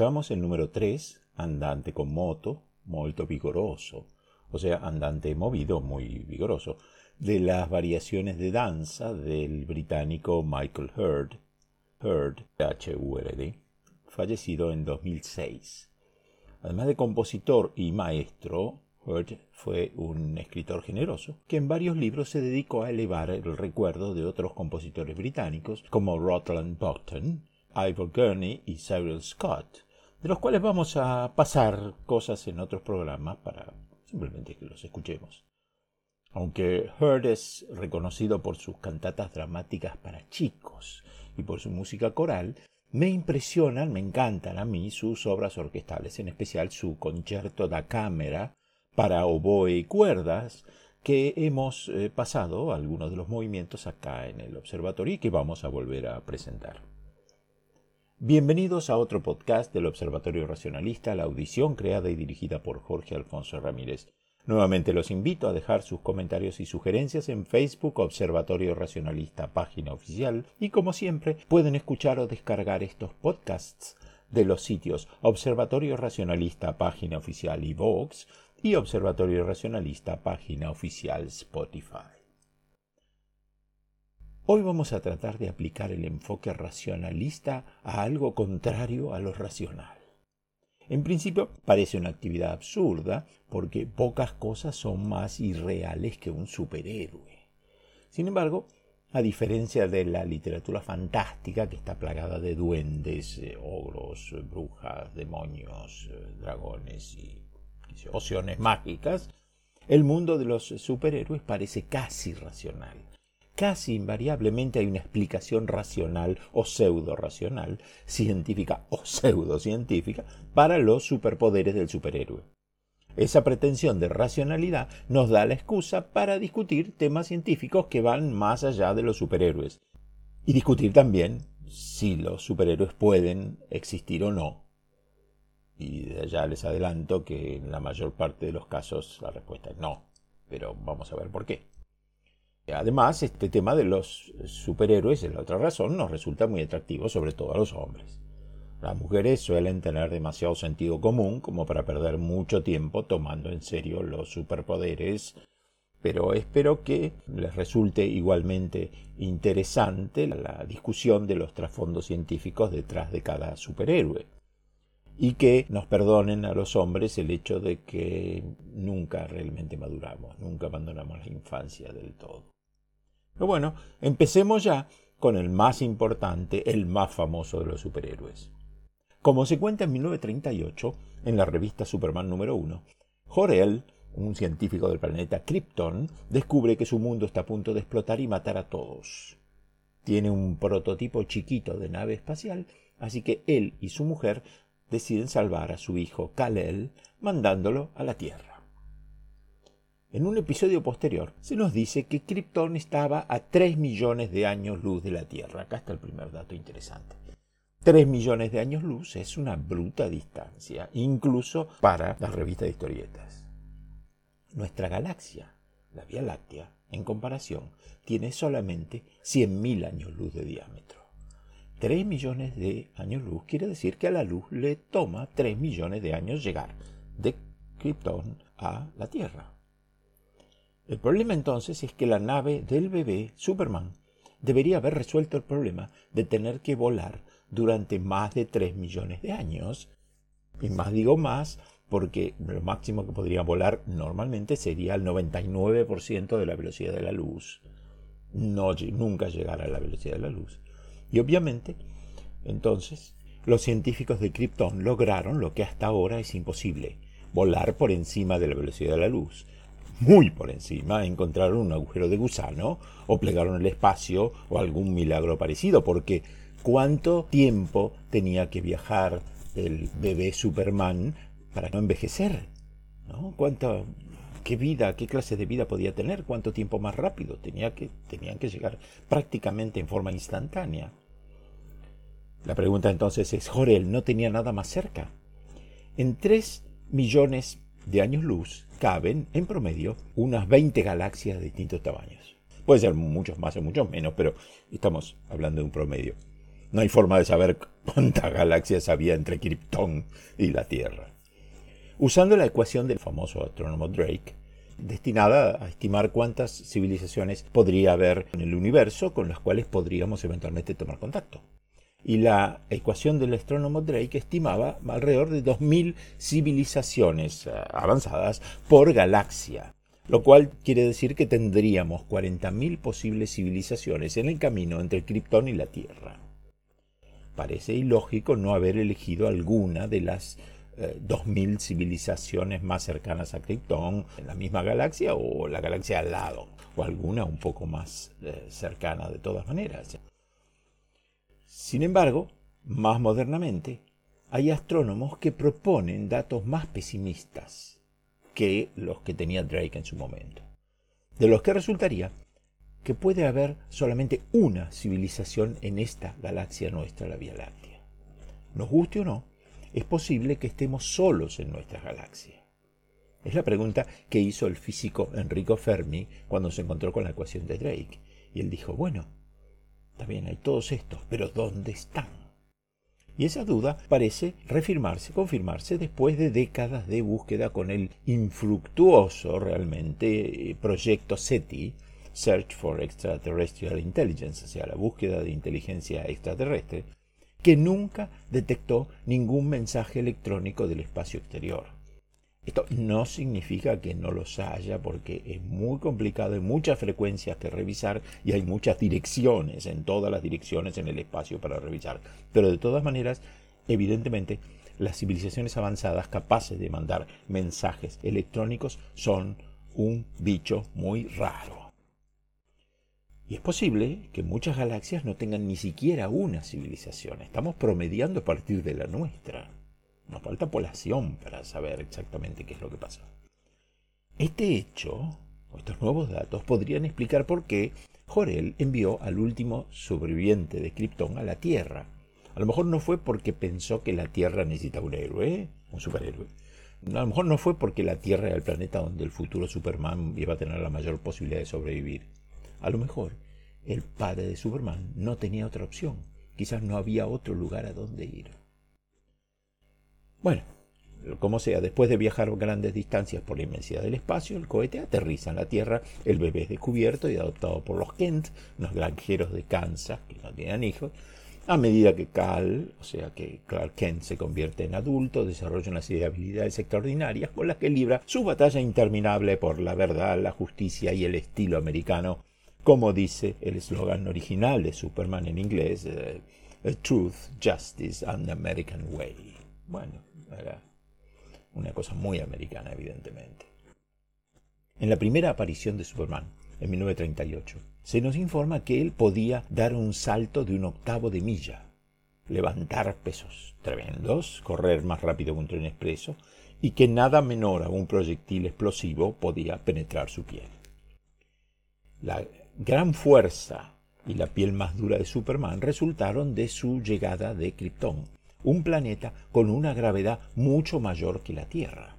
Escuchamos el número 3, andante con moto, molto vigoroso, o sea, andante movido, muy vigoroso, de las variaciones de danza del británico Michael Hurd, Hurd, H-U-R-D, fallecido en 2006. Además de compositor y maestro, Hurd fue un escritor generoso que en varios libros se dedicó a elevar el recuerdo de otros compositores británicos como Rutland Botton, Ivor Gurney y Cyril Scott, de los cuales vamos a pasar cosas en otros programas para simplemente que los escuchemos. Aunque Heard es reconocido por sus cantatas dramáticas para chicos y por su música coral, me impresionan, me encantan a mí sus obras orquestales, en especial su concierto da cámara para oboe y cuerdas, que hemos eh, pasado algunos de los movimientos acá en el observatorio y que vamos a volver a presentar. Bienvenidos a otro podcast del Observatorio Racionalista, la audición creada y dirigida por Jorge Alfonso Ramírez. Nuevamente los invito a dejar sus comentarios y sugerencias en Facebook Observatorio Racionalista, página oficial, y como siempre pueden escuchar o descargar estos podcasts de los sitios Observatorio Racionalista, página oficial y Vox, y Observatorio Racionalista, página oficial Spotify. Hoy vamos a tratar de aplicar el enfoque racionalista a algo contrario a lo racional. En principio parece una actividad absurda porque pocas cosas son más irreales que un superhéroe. Sin embargo, a diferencia de la literatura fantástica que está plagada de duendes, eh, ogros, brujas, demonios, eh, dragones y opciones mágicas, el mundo de los superhéroes parece casi racional casi invariablemente hay una explicación racional o pseudo-racional, científica o pseudocientífica, para los superpoderes del superhéroe. Esa pretensión de racionalidad nos da la excusa para discutir temas científicos que van más allá de los superhéroes. Y discutir también si los superhéroes pueden existir o no. Y ya les adelanto que en la mayor parte de los casos la respuesta es no. Pero vamos a ver por qué. Además, este tema de los superhéroes, es la otra razón, nos resulta muy atractivo, sobre todo a los hombres. Las mujeres suelen tener demasiado sentido común como para perder mucho tiempo tomando en serio los superpoderes, pero espero que les resulte igualmente interesante la discusión de los trasfondos científicos detrás de cada superhéroe. y que nos perdonen a los hombres el hecho de que nunca realmente maduramos, nunca abandonamos la infancia del todo. Pero bueno, empecemos ya con el más importante, el más famoso de los superhéroes. Como se cuenta en 1938, en la revista Superman número 1, Jor-El, un científico del planeta Krypton, descubre que su mundo está a punto de explotar y matar a todos. Tiene un prototipo chiquito de nave espacial, así que él y su mujer deciden salvar a su hijo Kal-El mandándolo a la Tierra. En un episodio posterior se nos dice que Krypton estaba a 3 millones de años luz de la Tierra. Acá está el primer dato interesante. 3 millones de años luz es una bruta distancia, incluso para las revistas de historietas. Nuestra galaxia, la Vía Láctea, en comparación, tiene solamente 100.000 años luz de diámetro. 3 millones de años luz quiere decir que a la luz le toma 3 millones de años llegar de Krypton a la Tierra. El problema entonces es que la nave del bebé Superman debería haber resuelto el problema de tener que volar durante más de 3 millones de años. Y más digo más porque lo máximo que podría volar normalmente sería el 99% de la velocidad de la luz. No, nunca llegar a la velocidad de la luz. Y obviamente, entonces, los científicos de Krypton lograron lo que hasta ahora es imposible, volar por encima de la velocidad de la luz. Muy por encima encontraron un agujero de gusano o plegaron el espacio o algún milagro parecido, porque ¿cuánto tiempo tenía que viajar el bebé Superman para no envejecer? ¿No? ¿Cuánta, qué vida, qué clase de vida podía tener? ¿Cuánto tiempo más rápido? Tenía que, tenían que llegar prácticamente en forma instantánea. La pregunta entonces es, Jorel no tenía nada más cerca. En 3 millones de años luz caben, en promedio, unas 20 galaxias de distintos tamaños. Puede ser muchos más o muchos menos, pero estamos hablando de un promedio. No hay forma de saber cuántas galaxias había entre Krypton y la Tierra. Usando la ecuación del famoso astrónomo Drake, destinada a estimar cuántas civilizaciones podría haber en el universo con las cuales podríamos eventualmente tomar contacto y la ecuación del astrónomo Drake estimaba alrededor de 2.000 civilizaciones eh, avanzadas por galaxia, lo cual quiere decir que tendríamos 40.000 posibles civilizaciones en el camino entre Krypton y la Tierra. Parece ilógico no haber elegido alguna de las 2.000 eh, civilizaciones más cercanas a Krypton en la misma galaxia o la galaxia al lado, o alguna un poco más eh, cercana de todas maneras. Sin embargo, más modernamente, hay astrónomos que proponen datos más pesimistas que los que tenía Drake en su momento, de los que resultaría que puede haber solamente una civilización en esta galaxia nuestra, la Vía Láctea. Nos guste o no, es posible que estemos solos en nuestra galaxia. Es la pregunta que hizo el físico Enrico Fermi cuando se encontró con la ecuación de Drake. Y él dijo, bueno, también hay todos estos, pero ¿dónde están? Y esa duda parece refirmarse, confirmarse después de décadas de búsqueda con el infructuoso realmente proyecto SETI, Search for Extraterrestrial Intelligence, o sea, la búsqueda de inteligencia extraterrestre, que nunca detectó ningún mensaje electrónico del espacio exterior. Esto no significa que no los haya, porque es muy complicado, hay muchas frecuencias que revisar y hay muchas direcciones, en todas las direcciones en el espacio para revisar. Pero de todas maneras, evidentemente, las civilizaciones avanzadas capaces de mandar mensajes electrónicos son un bicho muy raro. Y es posible que muchas galaxias no tengan ni siquiera una civilización. Estamos promediando a partir de la nuestra. Nos falta población para saber exactamente qué es lo que pasa. Este hecho, o estos nuevos datos, podrían explicar por qué Jorel envió al último sobreviviente de Krypton a la Tierra. A lo mejor no fue porque pensó que la Tierra necesita un héroe, un superhéroe. A lo mejor no fue porque la Tierra era el planeta donde el futuro Superman iba a tener la mayor posibilidad de sobrevivir. A lo mejor el padre de Superman no tenía otra opción. Quizás no había otro lugar a donde ir. Bueno, como sea, después de viajar grandes distancias por la inmensidad del espacio, el cohete aterriza en la Tierra, el bebé es descubierto y adoptado por los Kent, unos granjeros de Kansas que no tenían hijos, A medida que Cal, o sea que Clark Kent se convierte en adulto, desarrolla una serie de habilidades extraordinarias con las que libra su batalla interminable por la verdad, la justicia y el estilo americano, como dice el eslogan original de Superman en inglés, eh, Truth, Justice and the American Way. Bueno, era una cosa muy americana, evidentemente. En la primera aparición de Superman, en 1938, se nos informa que él podía dar un salto de un octavo de milla, levantar pesos tremendos, correr más rápido que un tren expreso, y que nada menor a un proyectil explosivo podía penetrar su piel. La gran fuerza y la piel más dura de Superman resultaron de su llegada de Krypton, un planeta con una gravedad mucho mayor que la Tierra.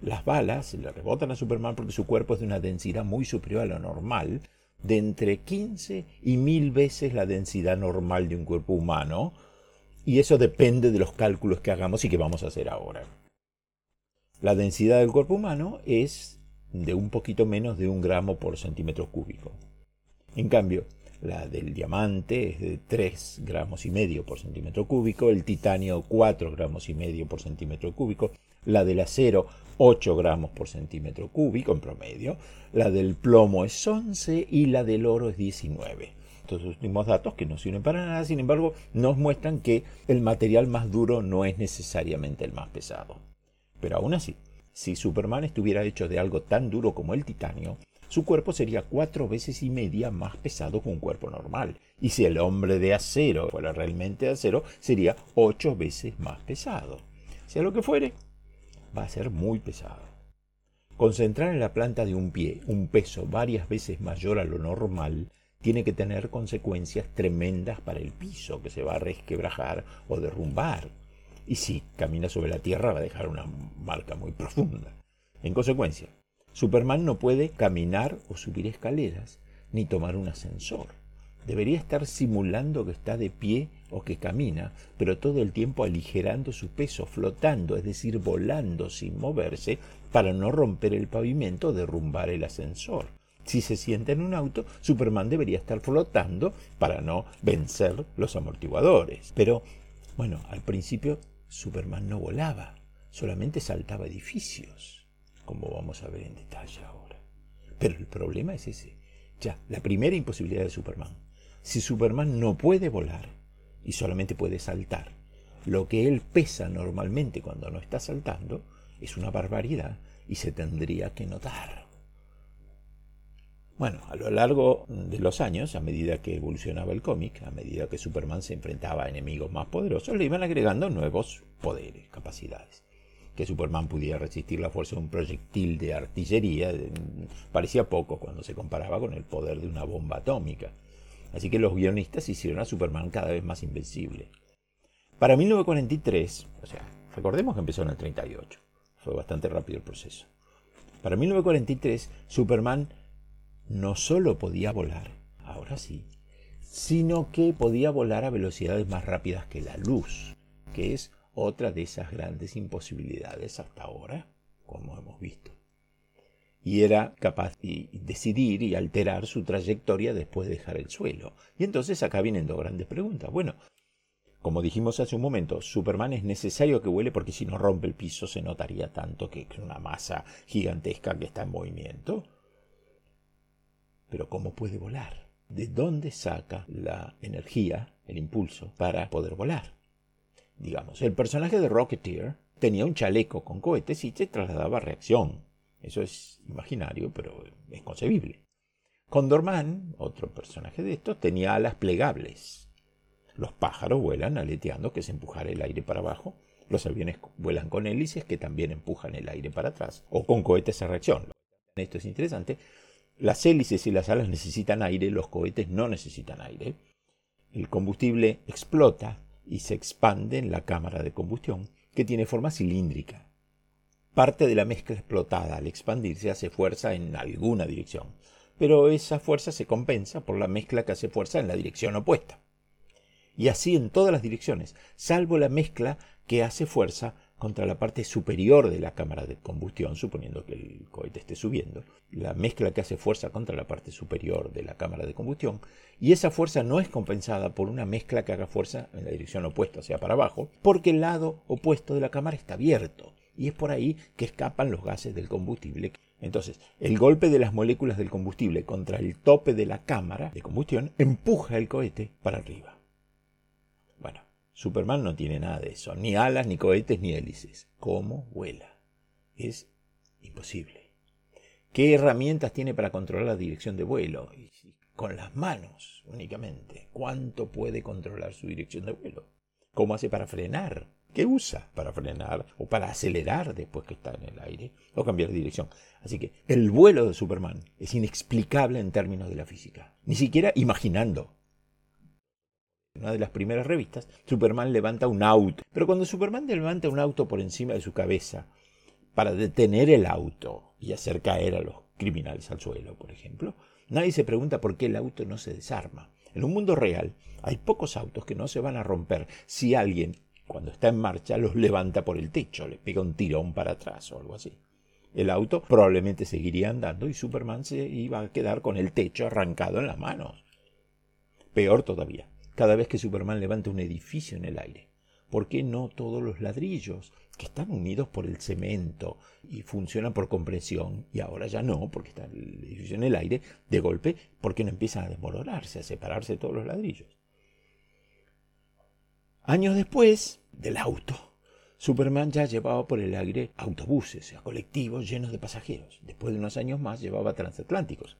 Las balas le rebotan a Superman porque su cuerpo es de una densidad muy superior a la normal, de entre 15 y 1000 veces la densidad normal de un cuerpo humano, y eso depende de los cálculos que hagamos y que vamos a hacer ahora. La densidad del cuerpo humano es de un poquito menos de un gramo por centímetro cúbico. En cambio, la del diamante es de 3 gramos y medio por centímetro cúbico, el titanio 4 gramos y medio por centímetro cúbico, la del acero 8 gramos por centímetro cúbico en promedio, la del plomo es 11 y la del oro es 19. Estos últimos datos que no sirven para nada, sin embargo, nos muestran que el material más duro no es necesariamente el más pesado. Pero aún así, si Superman estuviera hecho de algo tan duro como el titanio, su cuerpo sería cuatro veces y media más pesado que un cuerpo normal. Y si el hombre de acero fuera realmente de acero, sería ocho veces más pesado. Sea lo que fuere, va a ser muy pesado. Concentrar en la planta de un pie un peso varias veces mayor a lo normal tiene que tener consecuencias tremendas para el piso, que se va a resquebrajar o derrumbar. Y si camina sobre la tierra va a dejar una marca muy profunda. En consecuencia, Superman no puede caminar o subir escaleras, ni tomar un ascensor. Debería estar simulando que está de pie o que camina, pero todo el tiempo aligerando su peso, flotando, es decir, volando sin moverse, para no romper el pavimento o derrumbar el ascensor. Si se sienta en un auto, Superman debería estar flotando para no vencer los amortiguadores. Pero, bueno, al principio Superman no volaba, solamente saltaba edificios, como vamos a ver en detalle ahora. Pero el problema es ese. Ya, la primera imposibilidad de Superman si Superman no puede volar y solamente puede saltar, lo que él pesa normalmente cuando no está saltando es una barbaridad y se tendría que notar. Bueno, a lo largo de los años, a medida que evolucionaba el cómic, a medida que Superman se enfrentaba a enemigos más poderosos, le iban agregando nuevos poderes, capacidades. Que Superman pudiera resistir la fuerza de un proyectil de artillería parecía poco cuando se comparaba con el poder de una bomba atómica. Así que los guionistas hicieron a Superman cada vez más invencible. Para 1943, o sea, recordemos que empezó en el 38, fue bastante rápido el proceso. Para 1943, Superman no solo podía volar, ahora sí, sino que podía volar a velocidades más rápidas que la luz, que es otra de esas grandes imposibilidades hasta ahora, como hemos visto y era capaz de decidir y alterar su trayectoria después de dejar el suelo. Y entonces acá vienen dos grandes preguntas. Bueno, como dijimos hace un momento, Superman es necesario que vuele porque si no rompe el piso se notaría tanto que es una masa gigantesca que está en movimiento. Pero ¿cómo puede volar? ¿De dónde saca la energía, el impulso, para poder volar? Digamos, el personaje de Rocketeer tenía un chaleco con cohetes y se trasladaba reacción. Eso es imaginario, pero es concebible. Condorman, otro personaje de estos, tenía alas plegables. Los pájaros vuelan aleteando, que es empujar el aire para abajo. Los aviones vuelan con hélices, que también empujan el aire para atrás. O con cohetes a reacción. Esto es interesante. Las hélices y las alas necesitan aire, los cohetes no necesitan aire. El combustible explota y se expande en la cámara de combustión, que tiene forma cilíndrica. Parte de la mezcla explotada al expandirse hace fuerza en alguna dirección, pero esa fuerza se compensa por la mezcla que hace fuerza en la dirección opuesta. Y así en todas las direcciones, salvo la mezcla que hace fuerza contra la parte superior de la cámara de combustión, suponiendo que el cohete esté subiendo, la mezcla que hace fuerza contra la parte superior de la cámara de combustión, y esa fuerza no es compensada por una mezcla que haga fuerza en la dirección opuesta, o sea, para abajo, porque el lado opuesto de la cámara está abierto, y es por ahí que escapan los gases del combustible. Entonces, el golpe de las moléculas del combustible contra el tope de la cámara de combustión empuja el cohete para arriba. Superman no tiene nada de eso, ni alas, ni cohetes, ni hélices. ¿Cómo vuela? Es imposible. ¿Qué herramientas tiene para controlar la dirección de vuelo? Con las manos únicamente. ¿Cuánto puede controlar su dirección de vuelo? ¿Cómo hace para frenar? ¿Qué usa para frenar o para acelerar después que está en el aire o cambiar de dirección? Así que el vuelo de Superman es inexplicable en términos de la física, ni siquiera imaginando. Una de las primeras revistas, Superman levanta un auto, pero cuando Superman levanta un auto por encima de su cabeza para detener el auto y hacer caer a los criminales al suelo, por ejemplo, nadie se pregunta por qué el auto no se desarma. En un mundo real hay pocos autos que no se van a romper si alguien, cuando está en marcha, los levanta por el techo, le pega un tirón para atrás o algo así. El auto probablemente seguiría andando y Superman se iba a quedar con el techo arrancado en las manos. Peor todavía, cada vez que Superman levanta un edificio en el aire, ¿por qué no todos los ladrillos que están unidos por el cemento y funcionan por compresión, y ahora ya no, porque está el edificio en el aire, de golpe, ¿por qué no empiezan a desmoronarse, a separarse todos los ladrillos? Años después del auto, Superman ya llevaba por el aire autobuses, o sea, colectivos llenos de pasajeros. Después de unos años más llevaba transatlánticos.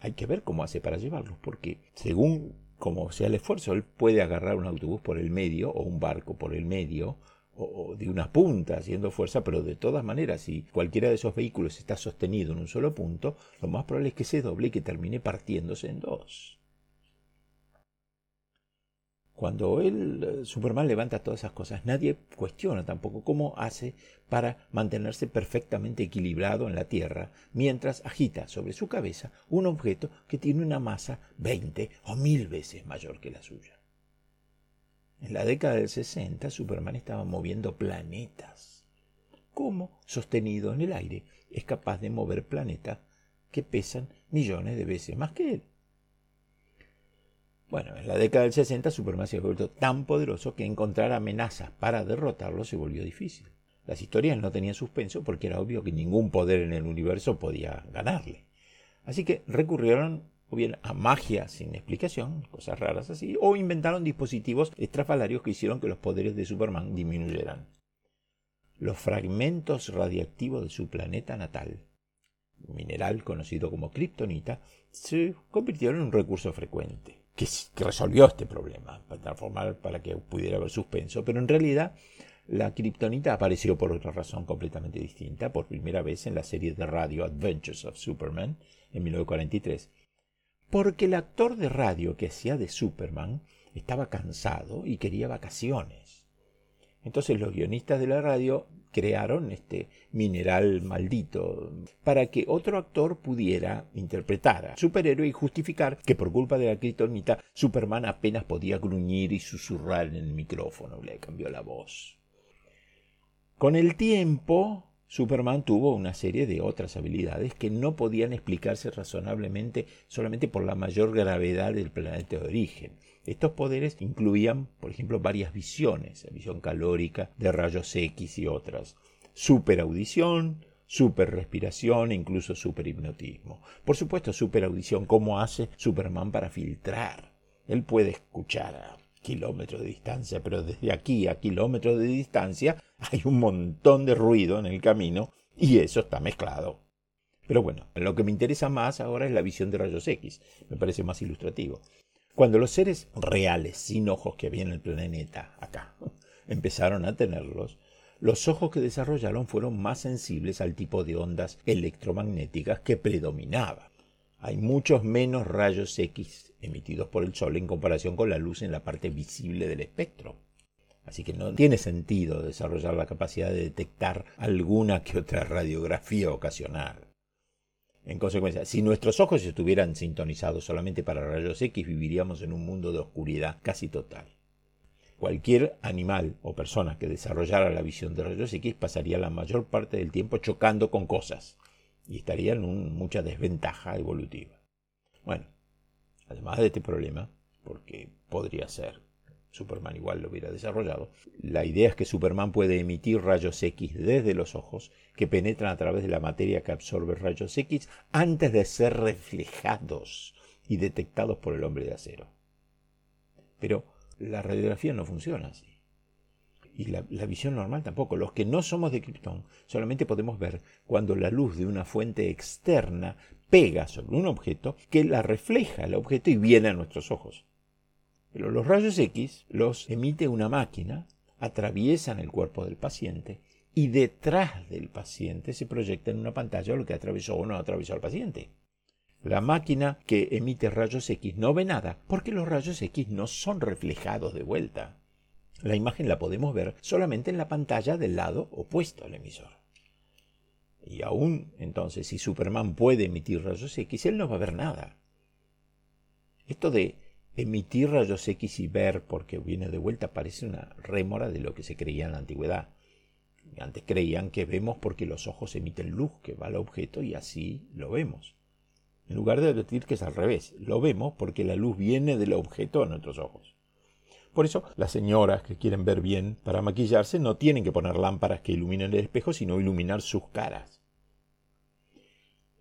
Hay que ver cómo hace para llevarlos, porque según como sea el esfuerzo, él puede agarrar un autobús por el medio o un barco por el medio o de una punta haciendo fuerza, pero de todas maneras, si cualquiera de esos vehículos está sostenido en un solo punto, lo más probable es que se doble y que termine partiéndose en dos. Cuando él, eh, Superman levanta todas esas cosas, nadie cuestiona tampoco cómo hace para mantenerse perfectamente equilibrado en la Tierra mientras agita sobre su cabeza un objeto que tiene una masa 20 o mil veces mayor que la suya. En la década del 60, Superman estaba moviendo planetas. ¿Cómo, sostenido en el aire, es capaz de mover planetas que pesan millones de veces más que él? Bueno, en la década del 60 Superman se vuelto tan poderoso que encontrar amenazas para derrotarlo se volvió difícil. Las historias no tenían suspenso porque era obvio que ningún poder en el universo podía ganarle. Así que recurrieron o bien a magia sin explicación, cosas raras así, o inventaron dispositivos estrafalarios que hicieron que los poderes de Superman disminuyeran. Los fragmentos radiactivos de su planeta natal, mineral conocido como kriptonita, se convirtieron en un recurso frecuente, que, resolvió este problema, para transformar para que pudiera haber suspenso, pero en realidad la kriptonita apareció por otra razón completamente distinta, por primera vez en la serie de radio Adventures of Superman en 1943, porque el actor de radio que hacía de Superman estaba cansado y quería vacaciones. Entonces los guionistas de la radio crearon este mineral maldito para que otro actor pudiera interpretar a superhéroe y justificar que por culpa de la kriptonita Superman apenas podía gruñir y susurrar en el micrófono, le cambió la voz. Con el tiempo, Superman tuvo una serie de otras habilidades que no podían explicarse razonablemente solamente por la mayor gravedad del planeta de origen. Estos poderes incluían, por ejemplo, varias visiones, visión calórica, de rayos X y otras, superaudición, superrespiración e incluso superhipnotismo. Por supuesto, superaudición, ¿cómo hace Superman para filtrar? Él puede escuchar a kilómetros de distancia, pero desde aquí a kilómetros de distancia hay un montón de ruido en el camino y eso está mezclado. Pero bueno, lo que me interesa más ahora es la visión de rayos X, me parece más ilustrativo. Cuando los seres reales, sin ojos que había en el planeta, acá, empezaron a tenerlos, los ojos que desarrollaron fueron más sensibles al tipo de ondas electromagnéticas que predominaba hay muchos menos rayos X emitidos por el Sol en comparación con la luz en la parte visible del espectro. Así que no tiene sentido desarrollar la capacidad de detectar alguna que otra radiografía ocasional. En consecuencia, si nuestros ojos estuvieran sintonizados solamente para rayos X, viviríamos en un mundo de oscuridad casi total. Cualquier animal o persona que desarrollara la visión de rayos X pasaría la mayor parte del tiempo chocando con cosas y estaría en mucha desventaja evolutiva. Bueno, además de este problema, porque podría ser Superman igual lo hubiera desarrollado. La idea es que Superman puede emitir rayos X desde los ojos que penetran a través de la materia que absorbe rayos X antes de ser reflejados y detectados por el hombre de acero. Pero la radiografía no funciona así. Y la, visión normal tampoco. Los que no somos de Krypton solamente podemos ver cuando la luz de una fuente externa pega sobre un objeto que la refleja el objeto y viene a nuestros ojos. Los rayos X los emite una máquina, atraviesan el cuerpo del paciente y detrás del paciente se proyecta en una pantalla lo que atravesó o no atravesó al paciente. La máquina que emite rayos X no ve nada porque los rayos X no son reflejados de vuelta. La imagen la podemos ver solamente en la pantalla del lado opuesto al emisor. Y aún entonces, si Superman puede emitir rayos X, él no va a ver nada. Esto de emitir rayos X y ver porque viene de vuelta parece una rémora de lo que se creía en la antigüedad. Antes creían que vemos porque los ojos emiten luz que va al objeto y así lo vemos. En lugar de decir que es al revés, lo vemos porque la luz viene del objeto a nuestros ojos. Por eso, las señoras que quieren ver bien para maquillarse no tienen que poner lámparas que iluminen el espejo, sino iluminar sus caras.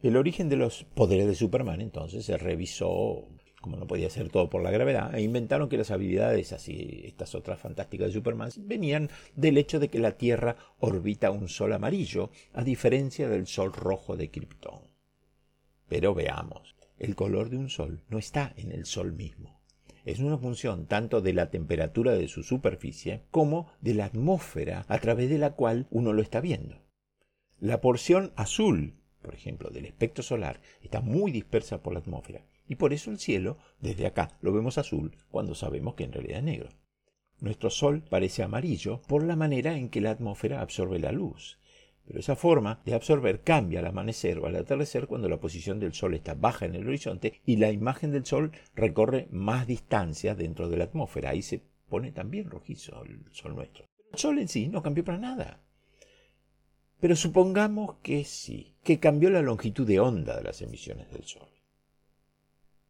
El origen de los poderes de Superman entonces se revisó como no podía ser todo por la gravedad, e inventaron que las habilidades, así estas otras fantásticas de Superman, venían del hecho de que la Tierra orbita un sol amarillo, a diferencia del sol rojo de Krypton. Pero veamos, el color de un sol no está en el sol mismo. Es una función tanto de la temperatura de su superficie como de la atmósfera a través de la cual uno lo está viendo. La porción azul, por ejemplo, del espectro solar está muy dispersa por la atmósfera y por eso el cielo, desde acá, lo vemos azul cuando sabemos que en realidad es negro. Nuestro Sol parece amarillo por la manera en que la atmósfera absorbe la luz. Pero esa forma de absorber cambia al amanecer o al atardecer cuando la posición del Sol está baja en el horizonte y la imagen del Sol recorre más distancia dentro de la atmósfera. Ahí se pone también rojizo el Sol nuestro. el Sol en sí no cambió para nada. Pero supongamos que sí, que cambió la longitud de onda de las emisiones del Sol.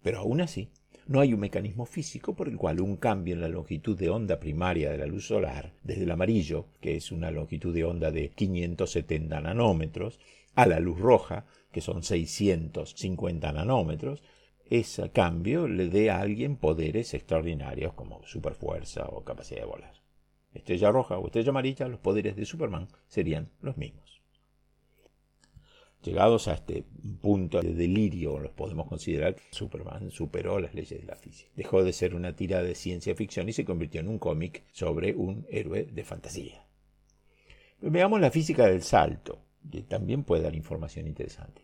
Pero aún así, no hay un mecanismo físico por el cual un cambio en la longitud de onda primaria de la luz solar, desde el amarillo, que es una longitud de onda de 570 nanómetros, a la luz roja, que son 650 nanómetros, ese cambio le dé a alguien poderes extraordinarios como superfuerza o capacidad de volar. Estrella roja o estrella amarilla, los poderes de Superman serían los mismos. Llegados a este punto de delirio, los podemos considerar, Superman superó las leyes de la física. Dejó de ser una tira de ciencia ficción y se convirtió en un cómic sobre un héroe de fantasía. Veamos la física del salto, que también puede dar información interesante.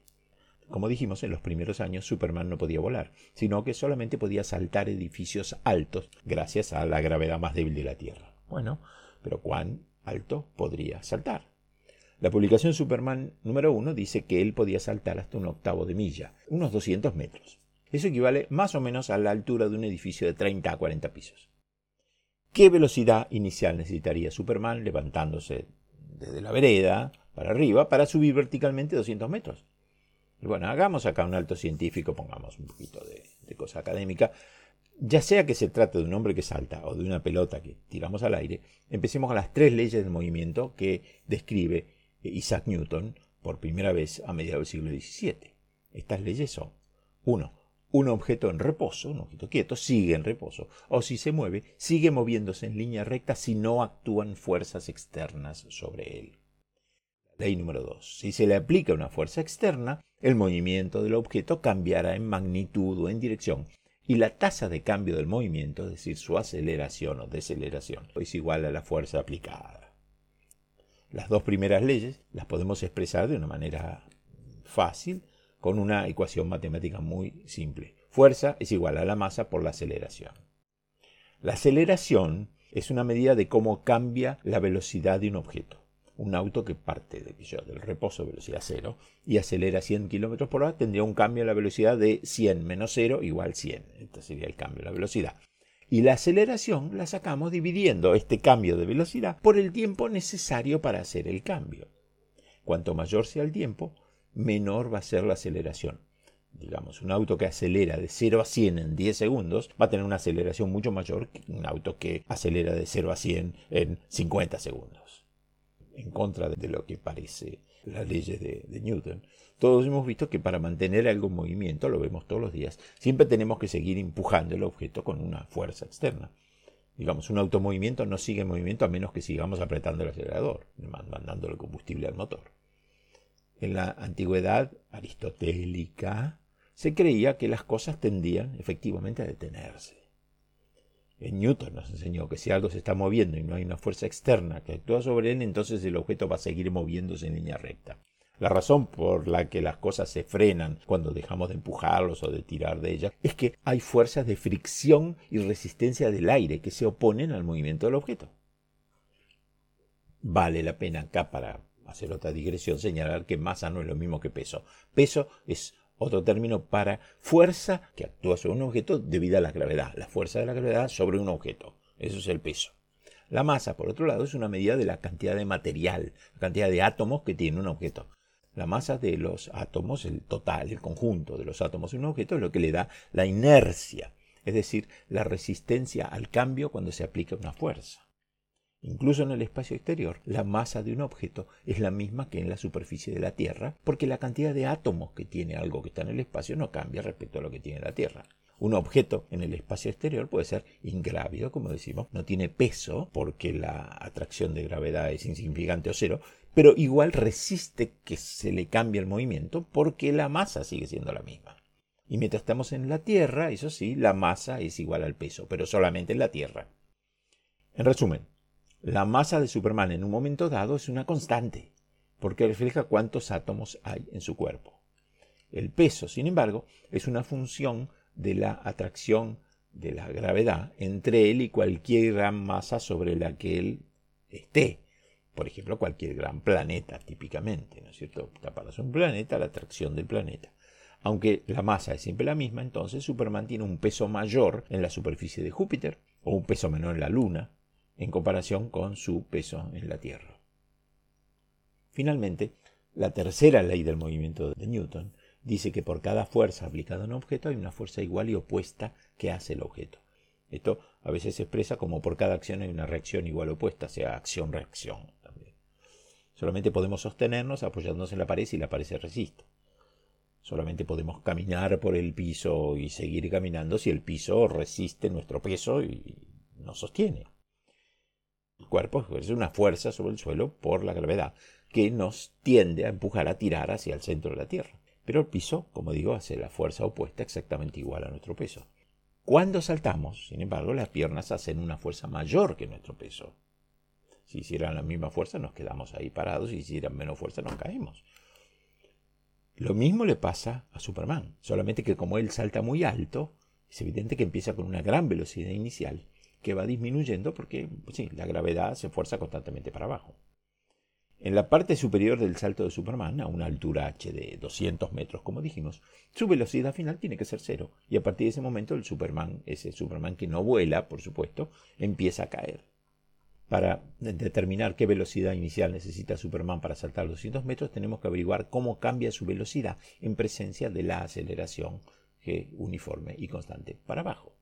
Como dijimos, en los primeros años Superman no podía volar, sino que solamente podía saltar edificios altos gracias a la gravedad más débil de la Tierra. Bueno, pero ¿cuán alto podría saltar? La publicación Superman número 1 dice que él podía saltar hasta un octavo de milla, unos 200 metros. Eso equivale más o menos a la altura de un edificio de 30 a 40 pisos. ¿Qué velocidad inicial necesitaría Superman levantándose desde la vereda para arriba para subir verticalmente 200 metros? Bueno, hagamos acá un alto científico, pongamos un poquito de, de cosa académica. Ya sea que se trate de un hombre que salta o de una pelota que tiramos al aire, empecemos con las tres leyes del movimiento que describe Isaac Newton por primera vez a mediados del siglo XVII. Estas leyes son 1. Un objeto en reposo, un objeto quieto, sigue en reposo, o si se mueve, sigue moviéndose en línea recta si no actúan fuerzas externas sobre él. Ley número 2. Si se le aplica una fuerza externa, el movimiento del objeto cambiará en magnitud o en dirección, y la tasa de cambio del movimiento, es decir, su aceleración o deceleración, es igual a la fuerza aplicada. Las dos primeras leyes las podemos expresar de una manera fácil con una ecuación matemática muy simple. Fuerza es igual a la masa por la aceleración. La aceleración es una medida de cómo cambia la velocidad de un objeto. Un auto que parte de, del reposo velocidad cero y acelera 100 km por hora tendría un cambio en la velocidad de 100 menos 0 igual 100. Este sería el cambio de la velocidad. Y la aceleración la sacamos dividiendo este cambio de velocidad por el tiempo necesario para hacer el cambio. Cuanto mayor sea el tiempo, menor va a ser la aceleración. Digamos, un auto que acelera de 0 a 100 en 10 segundos va a tener una aceleración mucho mayor que un auto que acelera de 0 a 100 en 50 segundos. En contra de lo que parece las leyes de, de Newton. Todos hemos visto que para mantener algo en movimiento, lo vemos todos los días, siempre tenemos que seguir empujando el objeto con una fuerza externa. Digamos, un automovimiento no sigue en movimiento a menos que sigamos apretando el acelerador, mandando el combustible al motor. En la antigüedad aristotélica se creía que las cosas tendían efectivamente a detenerse. En Newton nos enseñó que si algo se está moviendo y no hay una fuerza externa que actúa sobre él, entonces el objeto va a seguir moviéndose en línea recta. La razón por la que las cosas se frenan cuando dejamos de empujarlos o de tirar de ellas es que hay fuerzas de fricción y resistencia del aire que se oponen al movimiento del objeto. Vale la pena acá para hacer otra digresión señalar que masa no es lo mismo que peso. Peso es otro término para fuerza que actúa sobre un objeto debido a la gravedad, la fuerza de la gravedad sobre un objeto. Eso es el peso. La masa, por otro lado, es una medida de la cantidad de material, la cantidad de átomos que tiene un objeto. La masa de los átomos, el total, el conjunto de los átomos en un objeto es lo que le da la inercia, es decir, la resistencia al cambio cuando se aplica una fuerza. Incluso en el espacio exterior, la masa de un objeto es la misma que en la superficie de la Tierra, porque la cantidad de átomos que tiene algo que está en el espacio no cambia respecto a lo que tiene la Tierra. Un objeto en el espacio exterior puede ser ingrávido, como decimos, no tiene peso porque la atracción de gravedad es insignificante o cero, pero igual resiste que se le cambie el movimiento porque la masa sigue siendo la misma. Y mientras estamos en la Tierra, eso sí, la masa es igual al peso, pero solamente en la Tierra. En resumen, la masa de Superman en un momento dado es una constante, porque refleja cuántos átomos hay en su cuerpo. El peso, sin embargo, es una función de la atracción de la gravedad entre él y cualquier gran masa sobre la que él esté. Por ejemplo, cualquier gran planeta, típicamente, ¿no es cierto? Para un planeta, la atracción del planeta. Aunque la masa es siempre la misma, entonces Superman tiene un peso mayor en la superficie de Júpiter o un peso menor en la Luna en comparación con su peso en la Tierra. Finalmente, la tercera ley del movimiento de Newton dice que por cada fuerza aplicada a un objeto hay una fuerza igual y opuesta que hace el objeto. Esto a veces se expresa como por cada acción hay una reacción igual o opuesta, sea acción-reacción. Solamente podemos sostenernos apoyándonos en la pared si la pared se resiste. Solamente podemos caminar por el piso y seguir caminando si el piso resiste nuestro peso y nos sostiene. El cuerpo es una fuerza sobre el suelo por la gravedad que nos tiende a empujar a tirar hacia el centro de la Tierra. Pero el piso, como digo, hace la fuerza opuesta exactamente igual a nuestro peso. Cuando saltamos, sin embargo, las piernas hacen una fuerza mayor que nuestro peso. Si hicieran la misma fuerza, nos quedamos ahí parados, y si hicieran menos fuerza, nos caemos. Lo mismo le pasa a Superman, solamente que como él salta muy alto, es evidente que empieza con una gran velocidad inicial, que va disminuyendo porque pues sí, la gravedad se fuerza constantemente para abajo. En la parte superior del salto de Superman, a una altura h de 200 metros, como dijimos, su velocidad final tiene que ser cero. Y a partir de ese momento, el Superman, ese Superman que no vuela, por supuesto, empieza a caer. Para determinar qué velocidad inicial necesita Superman para saltar 200 metros, tenemos que averiguar cómo cambia su velocidad en presencia de la aceleración G uniforme y constante para abajo.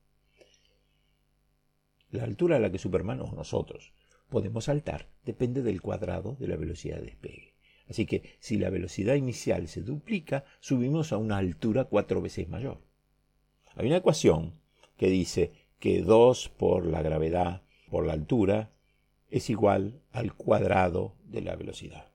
La altura a la que Superman o nosotros podemos saltar depende del cuadrado de la velocidad de despegue. Así que si la velocidad inicial se duplica, subimos a una altura cuatro veces mayor. Hay una ecuación que dice que 2 por la gravedad por la altura es igual al cuadrado de la velocidad.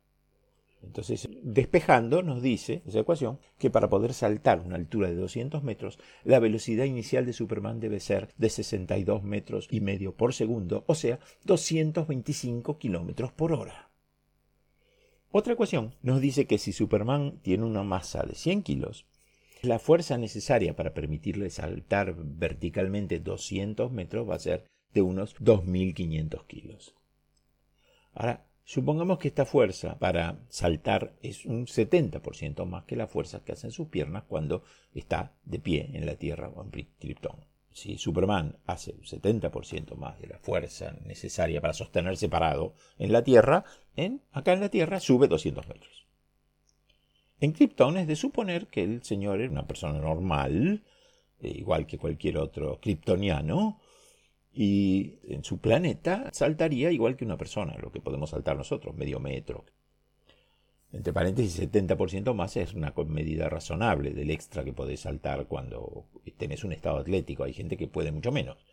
Entonces, despejando, nos dice esa ecuación que para poder saltar una altura de 200 metros, la velocidad inicial de Superman debe ser de 62 metros y medio por segundo, o sea, 225 kilómetros por hora. Otra ecuación nos dice que si Superman tiene una masa de 100 kilos, la fuerza necesaria para permitirle saltar verticalmente 200 metros va a ser de unos 2.500 kilos. Ahora, Supongamos que esta fuerza para saltar es un 70% más que la fuerza que hacen sus piernas cuando está de pie en la Tierra o en Krypton. si Superman hace un 70% más de la fuerza necesaria para sostenerse parado en la Tierra, en, acá en la Tierra sube 200 metros. En Krypton es de suponer que el señor era una persona normal, eh, igual que cualquier otro kryptoniano, y en su planeta saltaría igual que una persona, lo que podemos saltar nosotros, medio metro. Entre paréntesis, 70% más es una medida razonable del extra que podés saltar cuando tenés un estado atlético. Hay gente que puede mucho menos.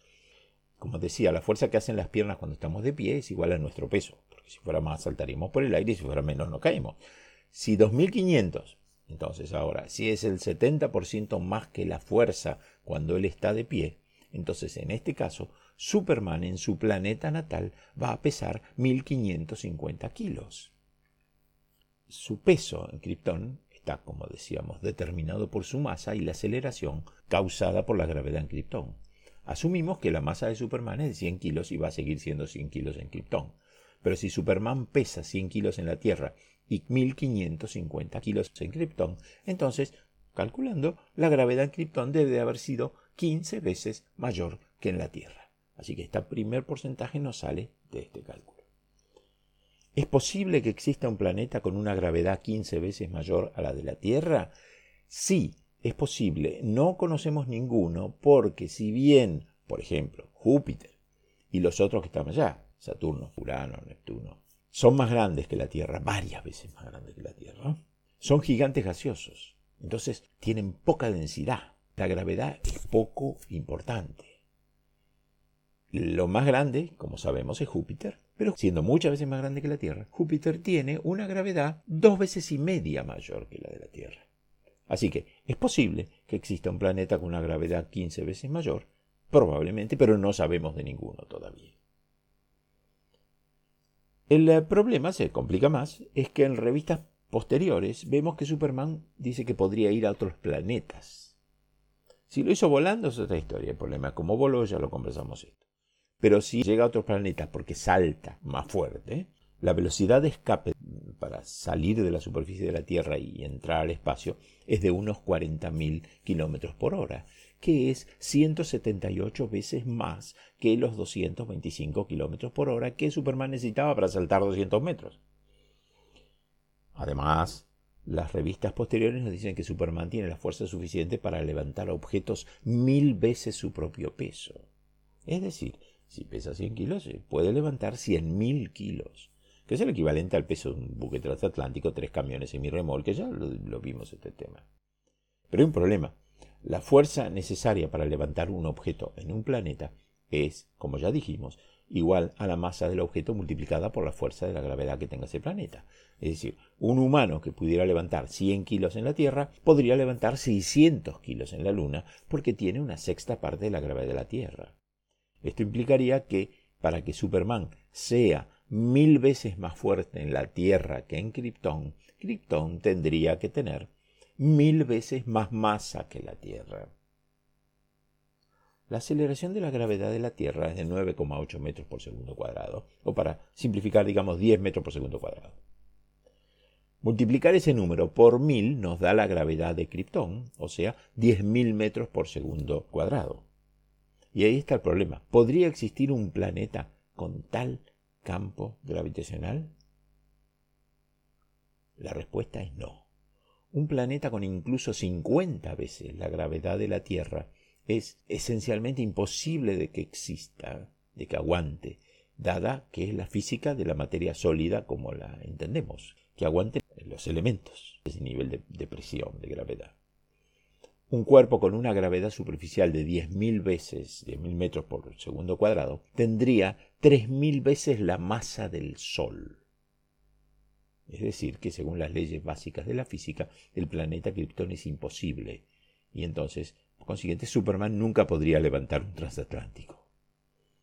Como decía, la fuerza que hacen las piernas cuando estamos de pie es igual a nuestro peso, porque si fuera más saltaríamos por el aire y si fuera menos no caemos. Si 2500, entonces ahora, si es el 70% más que la fuerza cuando él está de pie, entonces en este caso Superman en su planeta natal va a pesar 1550 kilos. Su peso en Krypton está, como decíamos, determinado por su masa y la aceleración causada por la gravedad en Krypton. Asumimos que la masa de Superman es de 100 kilos y va a seguir siendo 100 kilos en Krypton. Pero si Superman pesa 100 kilos en la Tierra y 1550 kilos en Krypton, entonces, calculando, la gravedad en Krypton debe de haber sido 15 veces mayor que en la Tierra. Así que este primer porcentaje nos sale de este cálculo. ¿Es posible que exista un planeta con una gravedad 15 veces mayor a la de la Tierra? Sí, es posible. No conocemos ninguno porque si bien, por ejemplo, Júpiter y los otros que están allá, Saturno, Urano, Neptuno, son más grandes que la Tierra, varias veces más grandes que la Tierra. Son gigantes gaseosos, entonces tienen poca densidad. La gravedad es poco importante. Lo más grande, como sabemos, es Júpiter, pero siendo muchas veces más grande que la Tierra, Júpiter tiene una gravedad dos veces y media mayor que la de la Tierra. Así que es posible que exista un planeta con una gravedad 15 veces mayor, probablemente, pero no sabemos de ninguno todavía. El eh, problema se complica más, es que en revistas posteriores vemos que Superman dice que podría ir a otros planetas. Si lo hizo volando es otra historia, el problema es cómo voló, ya lo conversamos esto. Pero si llega a otros planetas porque salta más fuerte, la velocidad de escape para salir de la superficie de la Tierra y entrar al espacio es de unos 40.000 kilómetros por hora que es 178 veces más que los 225 kilómetros por hora que Superman necesitaba para saltar 200 metros. Además, las revistas posteriores nos dicen que Superman tiene la fuerza suficiente para levantar objetos mil veces su propio peso. Es decir, si pesa 100 kilos, puede levantar 100.000 kilos, que es el equivalente al peso de un buque transatlántico, tres camiones en mi remolque, ya lo, lo vimos este tema. Pero hay un problema. La fuerza necesaria para levantar un objeto en un planeta es, como ya dijimos, igual a la masa del objeto multiplicada por la fuerza de la gravedad que tenga ese planeta. Es decir, un humano que pudiera levantar 100 kilos en la Tierra podría levantar 600 kilos en la Luna porque tiene una sexta parte de la gravedad de la Tierra. Esto implicaría que para que Superman sea mil veces más fuerte en la Tierra que en Krypton, Krypton tendría que tener mil veces más masa que la Tierra. La aceleración de la gravedad de la Tierra es de 9,8 metros por segundo cuadrado, o para simplificar, digamos, 10 metros por segundo cuadrado. Multiplicar ese número por mil nos da la gravedad de Krypton, o sea, 10.000 metros por segundo cuadrado. Y ahí está el problema. ¿Podría existir un planeta con tal campo gravitacional? La respuesta es no. Un planeta con incluso 50 veces la gravedad de la Tierra es esencialmente imposible de que exista, de que aguante, dada que es la física de la materia sólida como la entendemos, que aguante los elementos, ese nivel de, presión, de gravedad. Un cuerpo con una gravedad superficial de 10.000 veces, 10.000 metros por segundo cuadrado, tendría 3.000 veces la masa del Sol. Es decir, que según las leyes básicas de la física, el planeta Krypton es imposible. Y entonces, por consiguiente, Superman nunca podría levantar un transatlántico.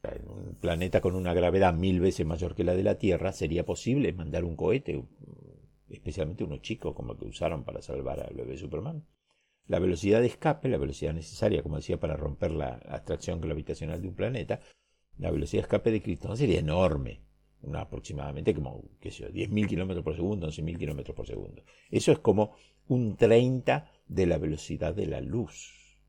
En un planeta con una gravedad mil veces mayor que la de la Tierra, sería posible mandar un cohete, especialmente uno chico como el que usaron para salvar al bebé Superman. La velocidad de escape, la velocidad necesaria, como decía, para romper la atracción gravitacional de un planeta, la velocidad de escape de Krypton sería enorme una aproximadamente como, qué sé yo, 10.000 kilómetros por segundo, 11.000 kilómetros por segundo. Eso es como un 30 de la velocidad de la luz.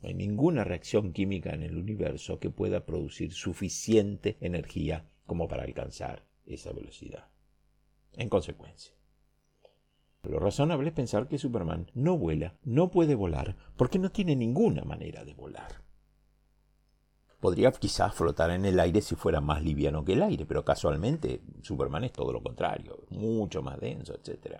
No hay ninguna reacción química en el universo que pueda producir suficiente energía como para alcanzar esa velocidad. En consecuencia, lo razonable es pensar que Superman no vuela, no puede volar, porque no tiene ninguna manera de volar. Podría quizás flotar en el aire si fuera más liviano que el aire, pero casualmente Superman es todo lo contrario, mucho más denso, etc.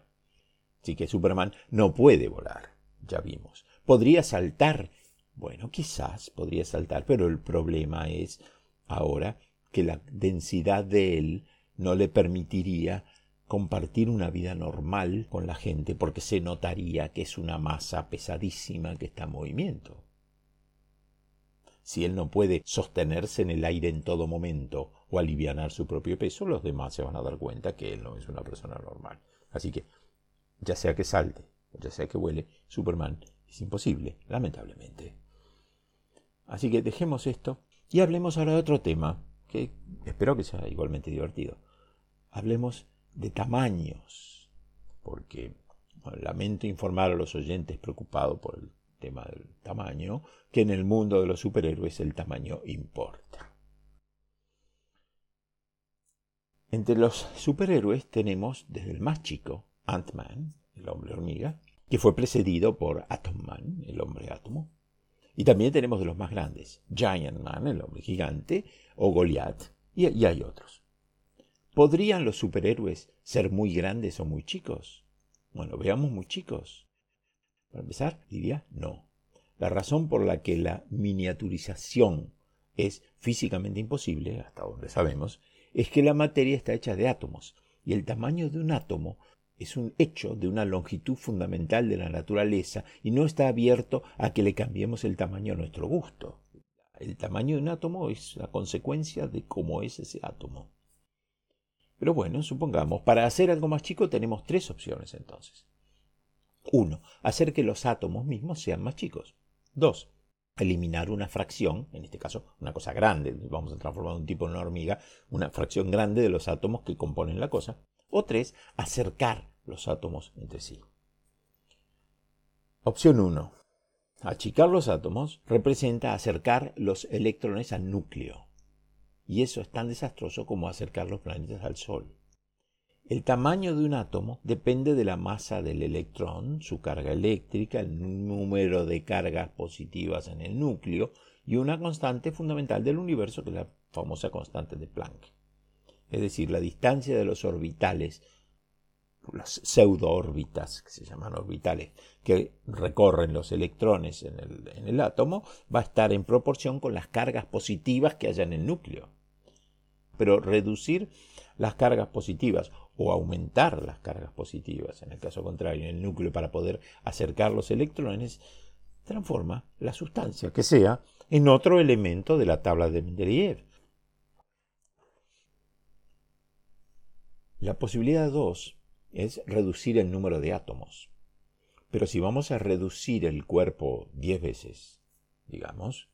Así que Superman no puede volar, ya vimos. Podría saltar, bueno, quizás podría saltar, pero el problema es ahora que la densidad de él no le permitiría compartir una vida normal con la gente porque se notaría que es una masa pesadísima que está en movimiento. Si él no puede sostenerse en el aire en todo momento o aliviar su propio peso, los demás se van a dar cuenta que él no es una persona normal. Así que, ya sea que salte, ya sea que vuele, Superman es imposible, lamentablemente. Así que dejemos esto y hablemos ahora de otro tema, que espero que sea igualmente divertido. Hablemos de tamaños, porque lamento informar a los oyentes preocupados por el tema del tamaño, que en el mundo de los superhéroes el tamaño importa. Entre los superhéroes tenemos desde el más chico, Ant-Man, el hombre hormiga, que fue precedido por Atom Man, el hombre átomo. Y también tenemos de los más grandes, Giant Man, el hombre gigante, o Goliath, y, y hay otros. ¿Podrían los superhéroes ser muy grandes o muy chicos? Bueno, veamos muy chicos. Para empezar, diría no. La razón por la que la miniaturización es físicamente imposible, hasta donde sabemos, es que la materia está hecha de átomos, y el tamaño de un átomo es un hecho de una longitud fundamental de la naturaleza y no está abierto a que le cambiemos el tamaño a nuestro gusto. El tamaño de un átomo es la consecuencia de cómo es ese átomo. Pero bueno, supongamos, para hacer algo más chico tenemos tres opciones entonces. Uno, hacer que los átomos mismos sean más chicos. Dos, eliminar una fracción, en este caso una cosa grande, vamos a transformar un tipo en una hormiga, una fracción grande de los átomos que componen la cosa. O tres, acercar los átomos entre sí. Opción 1. Achicar los átomos representa acercar los electrones al núcleo. Y eso es tan desastroso como acercar los planetas al Sol. El tamaño de un átomo depende de la masa del electrón, su carga eléctrica, el número de cargas positivas en el núcleo y una constante fundamental del universo que es la famosa constante de Planck. Es decir, la distancia de los orbitales, las pseudoórbitas, que se llaman orbitales, que recorren los electrones en el, en el átomo, va a estar en proporción con las cargas positivas que haya en el núcleo. Pero reducir las cargas positivas o aumentar las cargas positivas, en el caso contrario, en el núcleo para poder acercar los electrones, transforma la sustancia que sea en otro elemento de la tabla de Mendeleev. La posibilidad 2 es reducir el número de átomos. Pero si vamos a reducir el cuerpo 10 veces, digamos,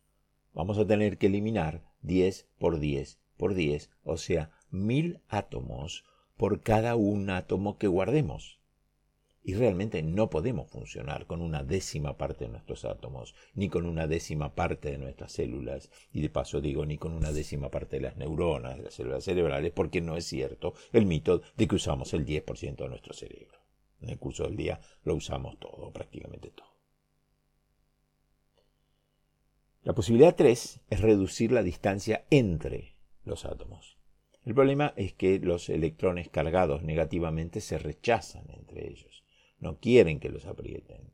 vamos a tener que eliminar 10 por 10 por 10, o sea, mil átomos por cada un átomo que guardemos. Y realmente no podemos funcionar con una décima parte de nuestros átomos, ni con una décima parte de nuestras células, y de paso digo, ni con una décima parte de las neuronas, de las células cerebrales, porque no es cierto el mito de que usamos el 10% de nuestro cerebro. En el curso del día lo usamos todo, prácticamente todo. La posibilidad 3 es reducir la distancia entre los átomos. El problema es que los electrones cargados negativamente se rechazan entre ellos. No quieren que los aprieten.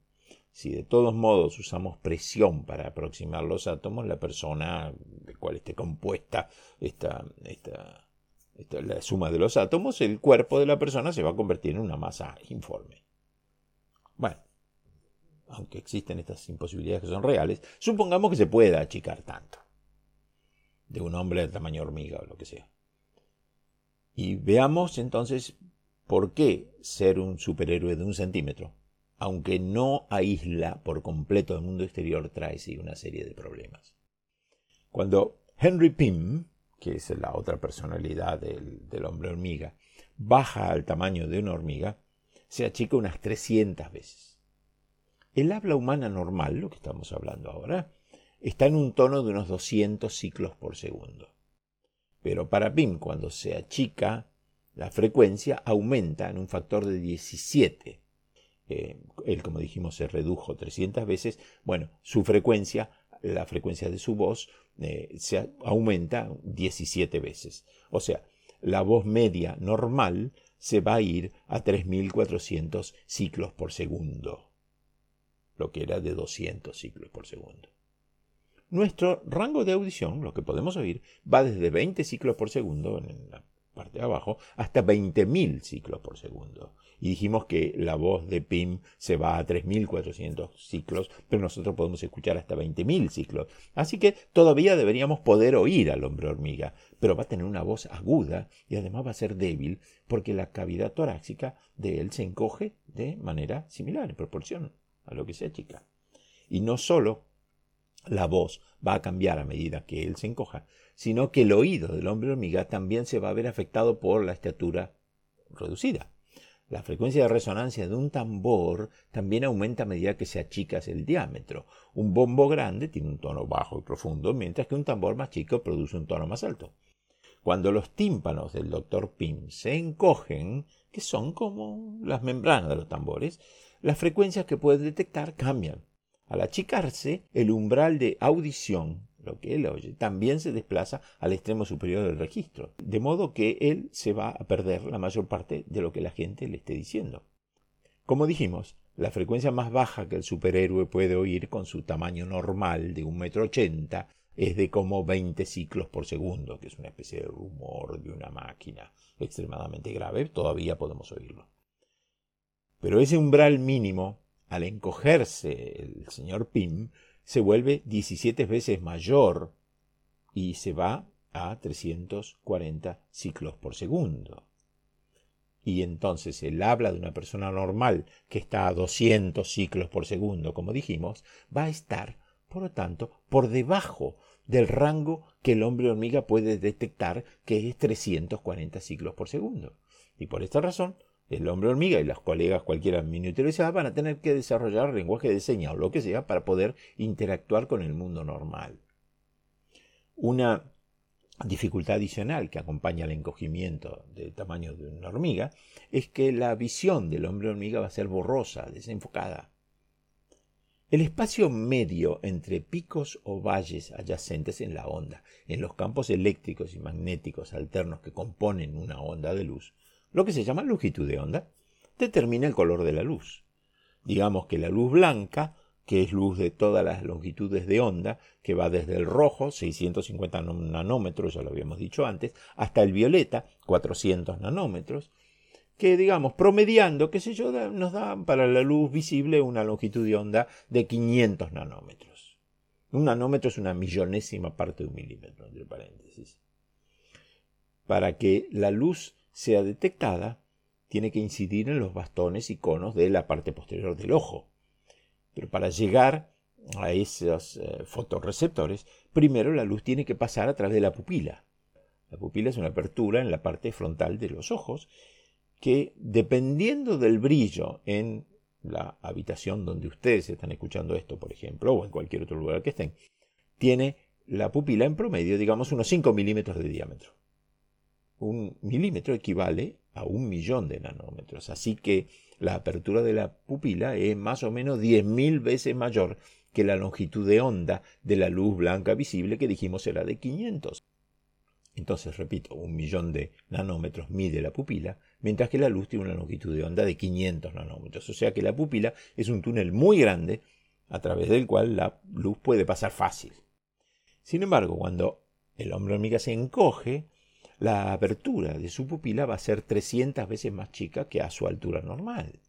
Si de todos modos usamos presión para aproximar los átomos, la persona de cual esté compuesta esta, esta, la suma de los átomos, el cuerpo de la persona se va a convertir en una masa informe. Bueno, aunque existen estas imposibilidades que son reales, supongamos que se pueda achicar tanto. De un hombre de tamaño hormiga o lo que sea. Y veamos entonces por qué ser un superhéroe de un centímetro, aunque no aísla por completo el mundo exterior, trae sí una serie de problemas. Cuando Henry Pym, que es la otra personalidad del, del hombre hormiga, baja al tamaño de una hormiga, se achica unas 300 veces. El habla humana normal, lo que estamos hablando ahora, está en un tono de unos 200 ciclos por segundo. Pero para PIM, cuando se achica, la frecuencia aumenta en un factor de 17. Eh, él, como dijimos, se redujo 300 veces. Bueno, su frecuencia, la frecuencia de su voz, eh, se aumenta 17 veces. O sea, la voz media normal se va a ir a 3400 ciclos por segundo, lo que era de 200 ciclos por segundo. Nuestro rango de audición, lo que podemos oír, va desde 20 ciclos por segundo en la parte de abajo hasta 20.000 ciclos por segundo. Y dijimos que la voz de Pim se va a 3.400 ciclos, pero nosotros podemos escuchar hasta 20.000 ciclos. Así que todavía deberíamos poder oír al hombre hormiga, pero va a tener una voz aguda y además va a ser débil porque la cavidad torácica de él se encoge de manera similar, en proporción a lo que sea chica. Y no solo la voz va a cambiar a medida que él se encoja, sino que el oído del hombre hormiga también se va a ver afectado por la estatura reducida. La frecuencia de resonancia de un tambor también aumenta a medida que se achica el diámetro. Un bombo grande tiene un tono bajo y profundo, mientras que un tambor más chico produce un tono más alto. Cuando los tímpanos del doctor Pym se encogen, que son como las membranas de los tambores, las frecuencias que puede detectar cambian. Al achicarse, el umbral de audición lo que él oye, también se desplaza al extremo superior del registro, de modo que él se va a perder la mayor parte de lo que la gente le esté diciendo. Como dijimos, la frecuencia más baja que el superhéroe puede oír con su tamaño normal de un metro ochenta es de como 20 ciclos por segundo, que es una especie de rumor de una máquina extremadamente grave, todavía podemos oírlo. Pero ese umbral mínimo, al encogerse el señor Pym, se vuelve 17 veces mayor y se va a 340 ciclos por segundo. Y entonces el habla de una persona normal que está a 200 ciclos por segundo, como dijimos, va a estar, por lo tanto, por debajo del rango que el hombre hormiga puede detectar, que es 340 ciclos por segundo. Y por esta razón, el hombre hormiga y los colegas cualquiera miniaturizadas van a tener que desarrollar lenguaje de señas o lo que sea para poder interactuar con el mundo normal. Una dificultad adicional que acompaña al encogimiento del tamaño de una hormiga es que la visión del hombre hormiga va a ser borrosa, desenfocada. El espacio medio entre picos o valles adyacentes en la onda, en los campos eléctricos y magnéticos alternos que componen una onda de luz, lo que se llama longitud de onda, determina el color de la luz. Digamos que la luz blanca, que es luz de todas las longitudes de onda, que va desde el rojo, 650 nanómetros, ya lo habíamos dicho antes, hasta el violeta, 400 nanómetros, que digamos, promediando, qué sé yo, nos da para la luz visible una longitud de onda de 500 nanómetros. Un nanómetro es una millonésima parte de un milímetro, entre paréntesis. Para que la luz sea detectada, tiene que incidir en los bastones y conos de la parte posterior del ojo. Pero para llegar a esos eh, fotorreceptores, primero la luz tiene que pasar a través de la pupila. La pupila es una apertura en la parte frontal de los ojos que, dependiendo del brillo en la habitación donde ustedes están escuchando esto, por ejemplo, o en cualquier otro lugar que estén, tiene la pupila en promedio, digamos, unos 5 milímetros de diámetro un milímetro equivale a un millón de nanómetros. Así que la apertura de la pupila es más o menos 10.000 veces mayor que la longitud de onda de la luz blanca visible que dijimos era de 500. Entonces, repito, un millón de nanómetros mide la pupila, mientras que la luz tiene una longitud de onda de 500 nanómetros. O sea que la pupila es un túnel muy grande a través del cual la luz puede pasar fácil. Sin embargo, cuando el hombre hormiga se encoge, la abertura de su pupila va a ser 300 veces más chica que a su altura normal.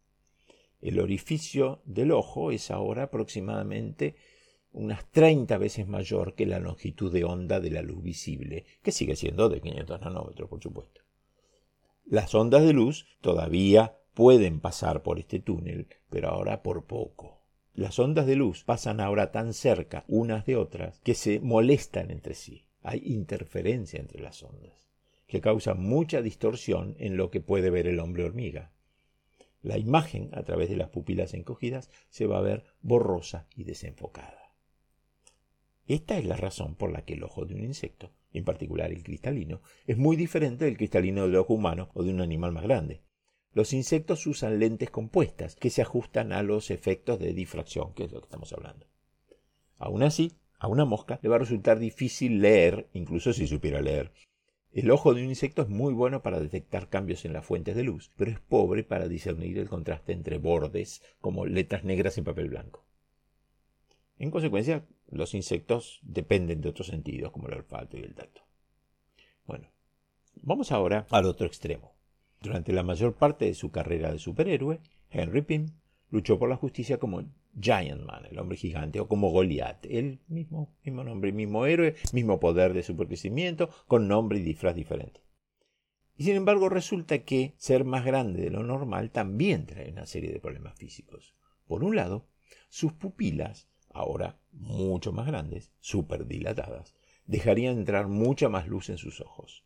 El orificio del ojo es ahora aproximadamente unas 30 veces mayor que la longitud de onda de la luz visible, que sigue siendo de 500 nanómetros, por supuesto. Las ondas de luz todavía pueden pasar por este túnel, pero ahora por poco. Las ondas de luz pasan ahora tan cerca unas de otras que se molestan entre sí. Hay interferencia entre las ondas que causa mucha distorsión en lo que puede ver el hombre hormiga. La imagen, a través de las pupilas encogidas, se va a ver borrosa y desenfocada. Esta es la razón por la que el ojo de un insecto, en particular el cristalino, es muy diferente del cristalino del ojo humano o de un animal más grande. Los insectos usan lentes compuestas que se ajustan a los efectos de difracción, que es lo que estamos hablando. Aún así, a una mosca le va a resultar difícil leer, incluso si supiera leer. El ojo de un insecto es muy bueno para detectar cambios en las fuentes de luz, pero es pobre para discernir el contraste entre bordes, como letras negras en papel blanco. En consecuencia, los insectos dependen de otros sentidos, como el olfato y el tacto. Bueno, vamos ahora al otro extremo. Durante la mayor parte de su carrera de superhéroe, Henry Pym luchó por la justicia como Giant Man, el hombre gigante, o como Goliath, el mismo, mismo nombre, mismo héroe, mismo poder de supercrecimiento, con nombre y disfraz diferente. Y sin embargo resulta que ser más grande de lo normal también trae una serie de problemas físicos. Por un lado, sus pupilas, ahora mucho más grandes, superdilatadas, dejarían entrar mucha más luz en sus ojos.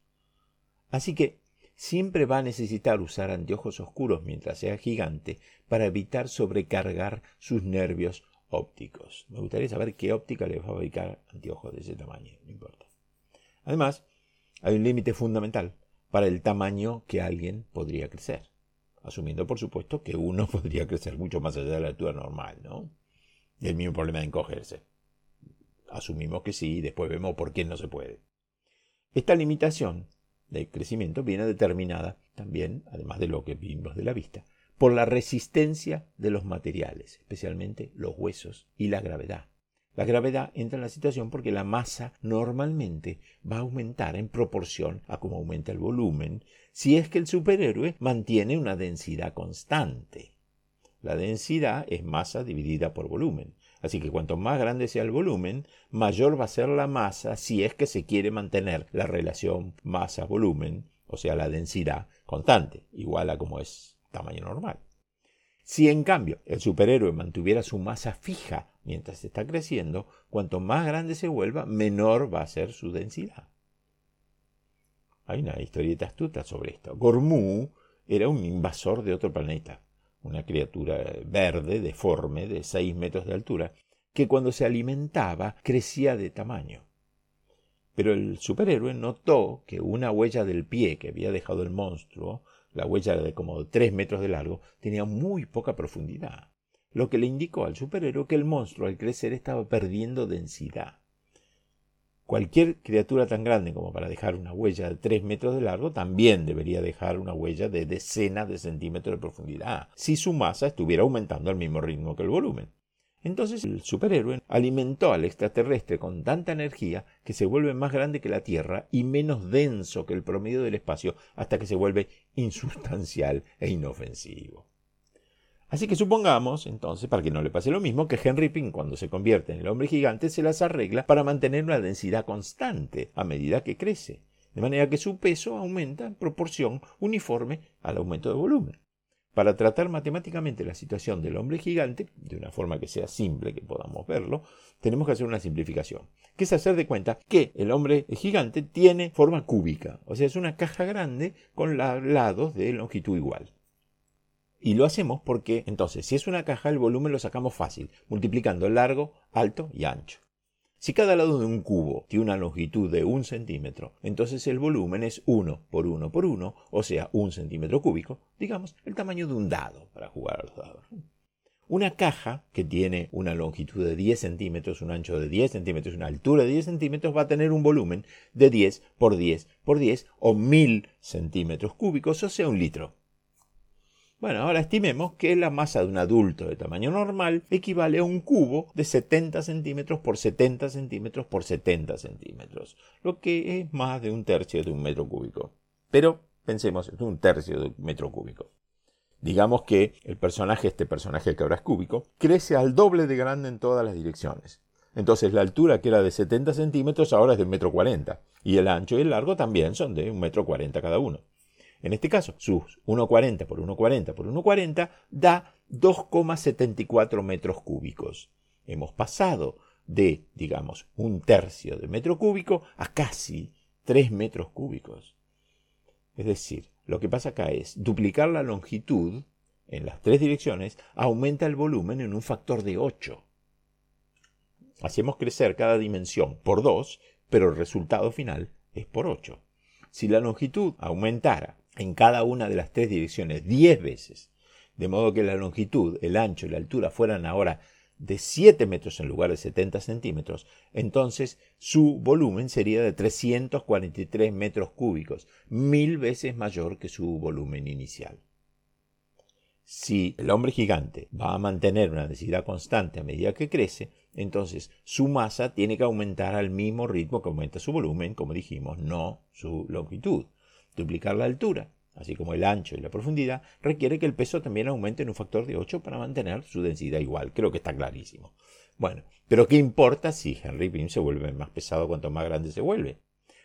Así que siempre va a necesitar usar anteojos oscuros mientras sea gigante para evitar sobrecargar sus nervios ópticos. Me gustaría saber qué óptica le va a fabricar anteojos de ese tamaño, no importa. Además, hay un límite fundamental para el tamaño que alguien podría crecer, asumiendo por supuesto que uno podría crecer mucho más allá de la altura normal, ¿no? Y el mismo problema de encogerse. Asumimos que sí después vemos por qué no se puede. Esta limitación de crecimiento viene determinada también, además de lo que vimos de la vista, por la resistencia de los materiales, especialmente los huesos y la gravedad. La gravedad entra en la situación porque la masa normalmente va a aumentar en proporción a cómo aumenta el volumen, si es que el superhéroe mantiene una densidad constante. La densidad es masa dividida por volumen. Así que cuanto más grande sea el volumen, mayor va a ser la masa si es que se quiere mantener la relación masa-volumen, o sea, la densidad constante, igual a como es tamaño normal. Si en cambio el superhéroe mantuviera su masa fija mientras está creciendo, cuanto más grande se vuelva, menor va a ser su densidad. Hay una historieta astuta sobre esto. Gormu era un invasor de otro planeta una criatura verde, deforme, de seis metros de altura, que cuando se alimentaba crecía de tamaño. Pero el superhéroe notó que una huella del pie que había dejado el monstruo, la huella de como tres metros de largo, tenía muy poca profundidad, lo que le indicó al superhéroe que el monstruo al crecer estaba perdiendo densidad. Cualquier criatura tan grande como para dejar una huella de 3 metros de largo también debería dejar una huella de decenas de centímetros de profundidad, si su masa estuviera aumentando al mismo ritmo que el volumen. Entonces el superhéroe alimentó al extraterrestre con tanta energía que se vuelve más grande que la Tierra y menos denso que el promedio del espacio hasta que se vuelve insustancial e inofensivo. Así que supongamos, entonces, para que no le pase lo mismo, que Henry Pym, cuando se convierte en el hombre gigante, se las arregla para mantener una densidad constante a medida que crece, de manera que su peso aumenta en proporción uniforme al aumento de volumen. Para tratar matemáticamente la situación del hombre gigante, de una forma que sea simple, que podamos verlo, tenemos que hacer una simplificación, que es hacer de cuenta que el hombre gigante tiene forma cúbica, o sea, es una caja grande con lados de longitud igual. Y lo hacemos porque, entonces, si es una caja, el volumen lo sacamos fácil, multiplicando largo, alto y ancho. Si cada lado de un cubo tiene una longitud de un centímetro, entonces el volumen es 1 por 1 por 1, o sea, un centímetro cúbico, digamos, el tamaño de un dado para jugar a los dados. Una caja que tiene una longitud de 10 centímetros, un ancho de 10 centímetros, una altura de 10 centímetros, va a tener un volumen de 10 por 10 por 10 o 1000 centímetros cúbicos, o sea, un litro. Bueno, ahora estimemos que la masa de un adulto de tamaño normal equivale a un cubo de 70 centímetros por 70 centímetros por 70 centímetros, lo que es más de un tercio de un metro cúbico. Pero pensemos, es un tercio de un metro cúbico. Digamos que el personaje, este personaje que ahora es cúbico, crece al doble de grande en todas las direcciones. Entonces la altura que era de 70 centímetros ahora es de un metro cuarenta. Y el ancho y el largo también son de un metro cuarenta cada uno. En este caso, sus 1,40 por 1,40 por 1,40 da 2,74 metros cúbicos. Hemos pasado de, digamos, un tercio de metro cúbico a casi 3 metros cúbicos. Es decir, lo que pasa acá es duplicar la longitud en las tres direcciones aumenta el volumen en un factor de 8. hacemos crecer cada dimensión por 2, pero el resultado final es por 8. Si la longitud aumentara en cada una de las tres direcciones 10 veces, de modo que la longitud, el ancho y la altura fueran ahora de 7 metros en lugar de 70 centímetros, entonces su volumen sería de 343 metros cúbicos, mil veces mayor que su volumen inicial. Si el hombre gigante va a mantener una densidad constante a medida que crece, entonces su masa tiene que aumentar al mismo ritmo que aumenta su volumen, como dijimos, no su longitud. Duplicar la altura así como el ancho y la profundidad, requiere que el peso también aumente en un factor de 8 para mantener su densidad igual. Creo que está clarísimo. Bueno, pero ¿qué importa si Henry Beam se vuelve más pesado cuanto más grande se vuelve?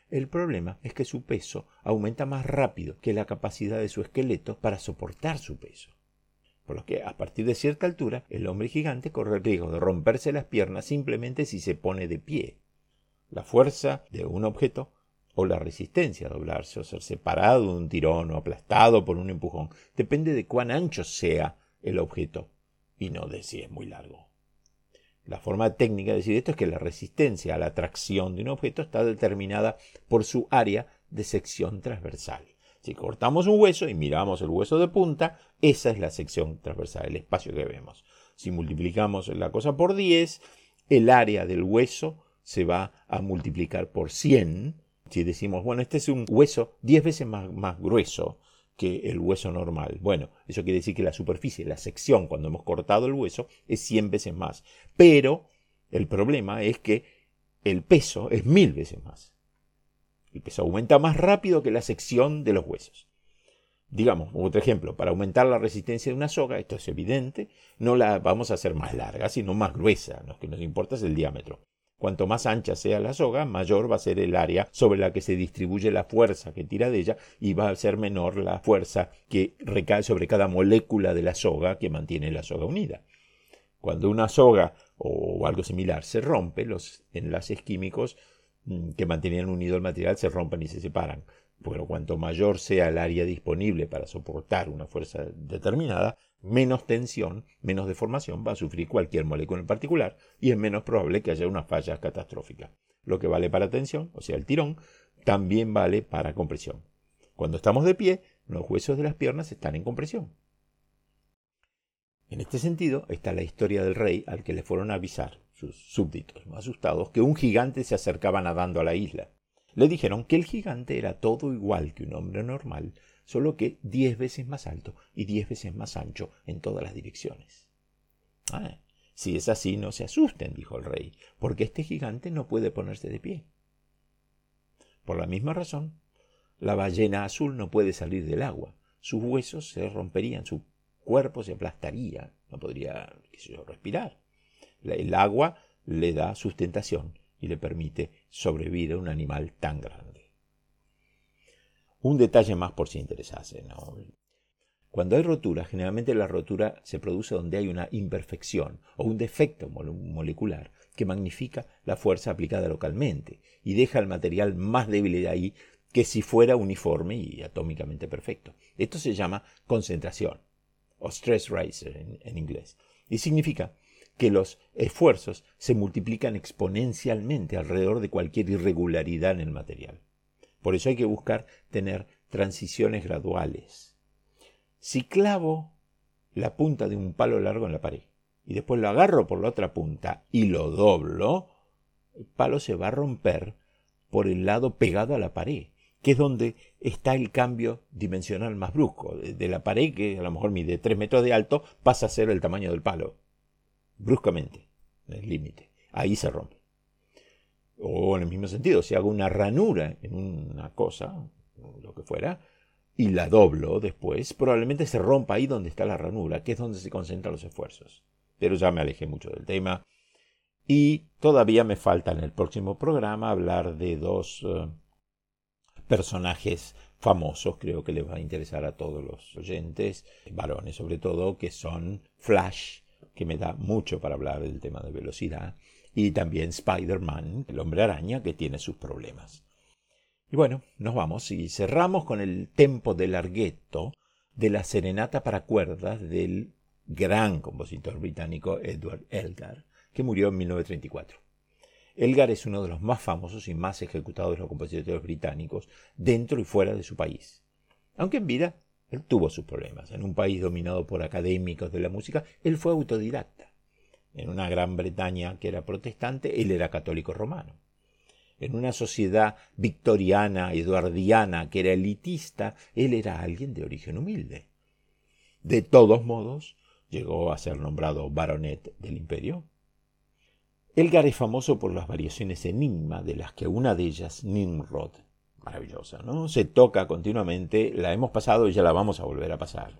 El problema es que su peso aumenta más rápido que la capacidad de su esqueleto para soportar su peso. Por lo que a partir de cierta altura el hombre gigante corre el riesgo de romperse las piernas simplemente si se pone de pie. La fuerza de un objeto o la resistencia a doblarse o ser separado de un tirón o aplastado por un empujón. Depende de cuán ancho sea el objeto y no de si es muy largo. La forma técnica de decir esto es que la resistencia a la tracción de un objeto está determinada por su área de sección transversal. Si cortamos un hueso y miramos el hueso de punta, esa es la sección transversal, el espacio que vemos. Si multiplicamos la cosa por 10, el área del hueso se va a multiplicar por 100 si decimos, bueno, este es un hueso 10 veces más, más grueso que el hueso normal. Bueno, eso quiere decir que la superficie, la sección, cuando hemos cortado el hueso, es 100 veces más. Pero el problema es que el peso es mil veces más. El peso aumenta más rápido que la sección de los huesos. Digamos, otro ejemplo, para aumentar la resistencia de una soga, esto es evidente, no la vamos a hacer más larga, sino más gruesa. Lo que nos importa es el diámetro. Cuanto más ancha sea la soga, mayor va a ser el área sobre la que se distribuye la fuerza que tira de ella y va a ser menor la fuerza que recae sobre cada molécula de la soga que mantiene la soga unida. Cuando una soga o algo similar se rompe, los enlaces químicos mm, que mantenían unido el material se rompen y se separan. Pero cuanto mayor sea el área disponible para soportar una fuerza determinada, menos tensión, menos deformación va a sufrir cualquier molécula en particular y es menos probable que haya una falla catastrófica. Lo que vale para tensión, o sea, el tirón, también vale para compresión. Cuando estamos de pie, los huesos de las piernas están en compresión. En este sentido está la historia del rey al que le fueron a avisar sus súbditos, asustados, que un gigante se acercaba nadando a la isla. Le dijeron que el gigante era todo igual que un hombre normal, solo que diez veces más alto y diez veces más ancho en todas las direcciones. Ah, si es así, no se asusten, dijo el rey, porque este gigante no puede ponerse de pie. Por la misma razón, la ballena azul no puede salir del agua. Sus huesos se romperían, su cuerpo se aplastaría, no podría respirar. El agua le da sustentación y le permite sobrevivir a un animal tan grande. Un detalle más por si interesase. Cuando hay rotura, generalmente la rotura se produce donde hay una imperfección o un defecto molecular que magnifica la fuerza aplicada localmente y deja el material más débil de ahí que si fuera uniforme y atómicamente perfecto. Esto se llama concentración o stress riser en inglés y significa que los esfuerzos se multiplican exponencialmente alrededor de cualquier irregularidad en el material. Por eso hay que buscar tener transiciones graduales. Si clavo la punta de un palo largo en la pared y después lo agarro por la otra punta y lo doblo, el palo se va a romper por el lado pegado a la pared, que es donde está el cambio dimensional más brusco. De la pared, que a lo mejor mide 3 metros de alto, pasa a ser el tamaño del palo bruscamente, el límite. Ahí se rompe. O en el mismo sentido, si hago una ranura en una cosa, lo que fuera, y la doblo después, probablemente se rompa ahí donde está la ranura, que es donde se concentran los esfuerzos. Pero ya me alejé mucho del tema. Y todavía me falta en el próximo programa hablar de dos eh, personajes famosos, creo que les va a interesar a todos los oyentes, varones sobre todo, que son Flash que me da mucho para hablar del tema de velocidad, y también Spider-Man, el hombre araña, que tiene sus problemas. Y bueno, nos vamos y cerramos con el tempo del larghetto de la serenata para cuerdas del gran compositor británico Edward Elgar, que murió en 1934. Elgar es uno de los más famosos y más ejecutados de los compositores británicos dentro y fuera de su país. Aunque en vida él tuvo sus problemas. En un país dominado por académicos de la música, él fue autodidacta. En una Gran Bretaña que era protestante, él era católico romano. En una sociedad victoriana, eduardiana, que era elitista, él era alguien de origen humilde. De todos modos, llegó a ser nombrado baronet del imperio. Elgar es famoso por las variaciones enigma, de las que una de ellas, Nimrod, maravillosa, ¿no? Se toca continuamente, la hemos pasado y ya la vamos a volver a pasar.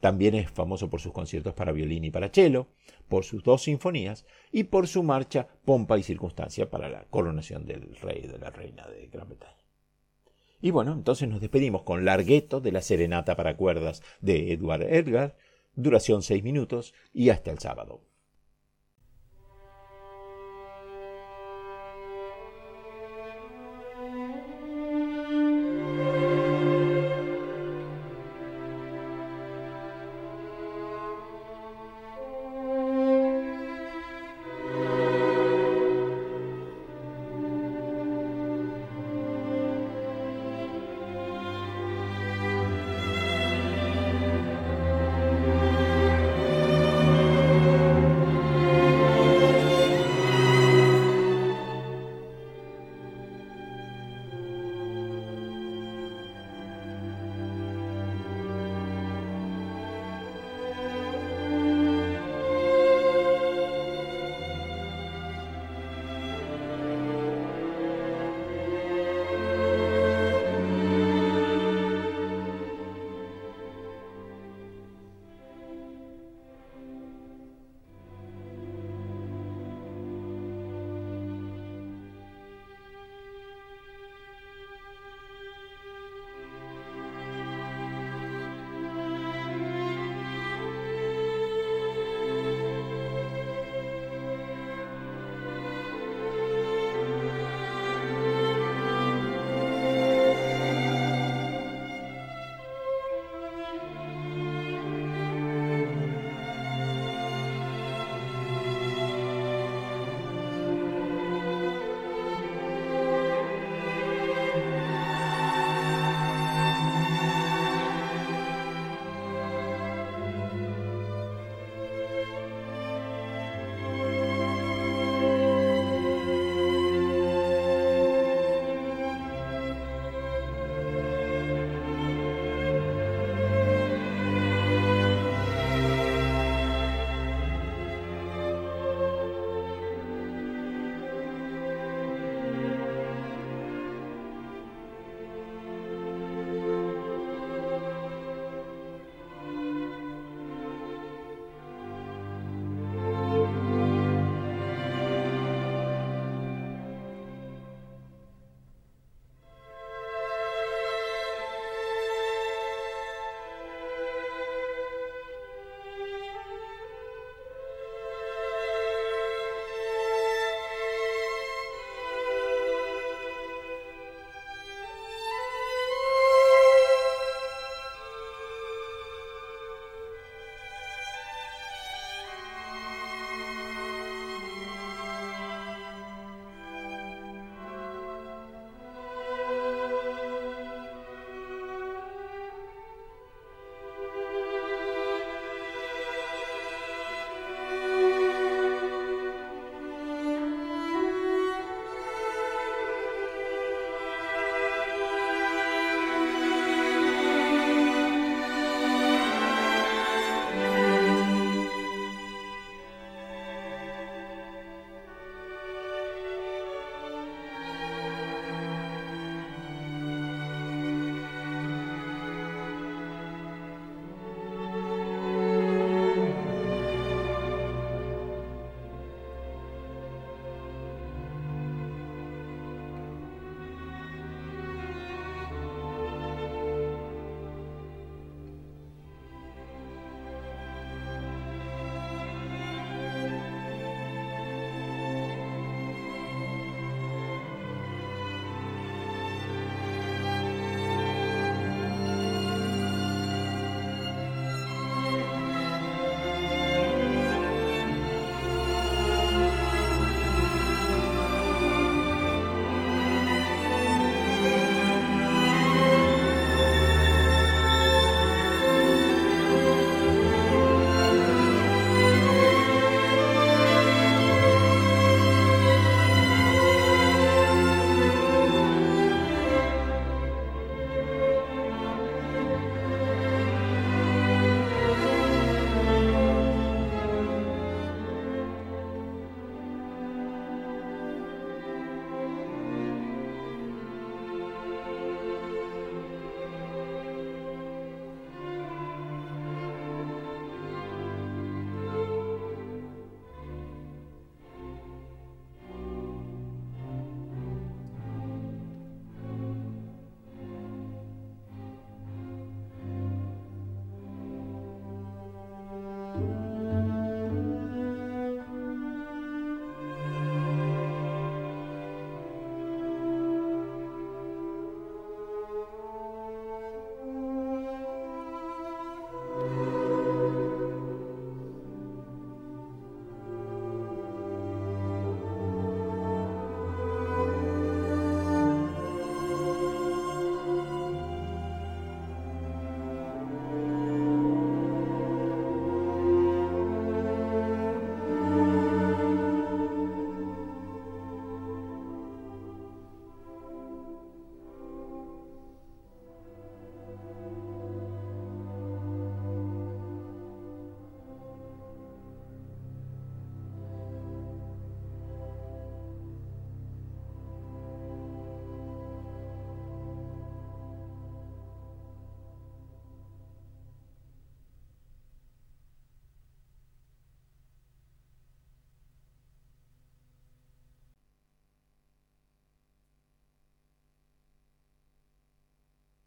También es famoso por sus conciertos para violín y para cello, por sus dos sinfonías y por su marcha Pompa y Circunstancia para la coronación del rey y de la reina de Gran Bretaña. Y bueno, entonces nos despedimos con Largueto de la Serenata para cuerdas de Edward Edgar, duración seis minutos y hasta el sábado.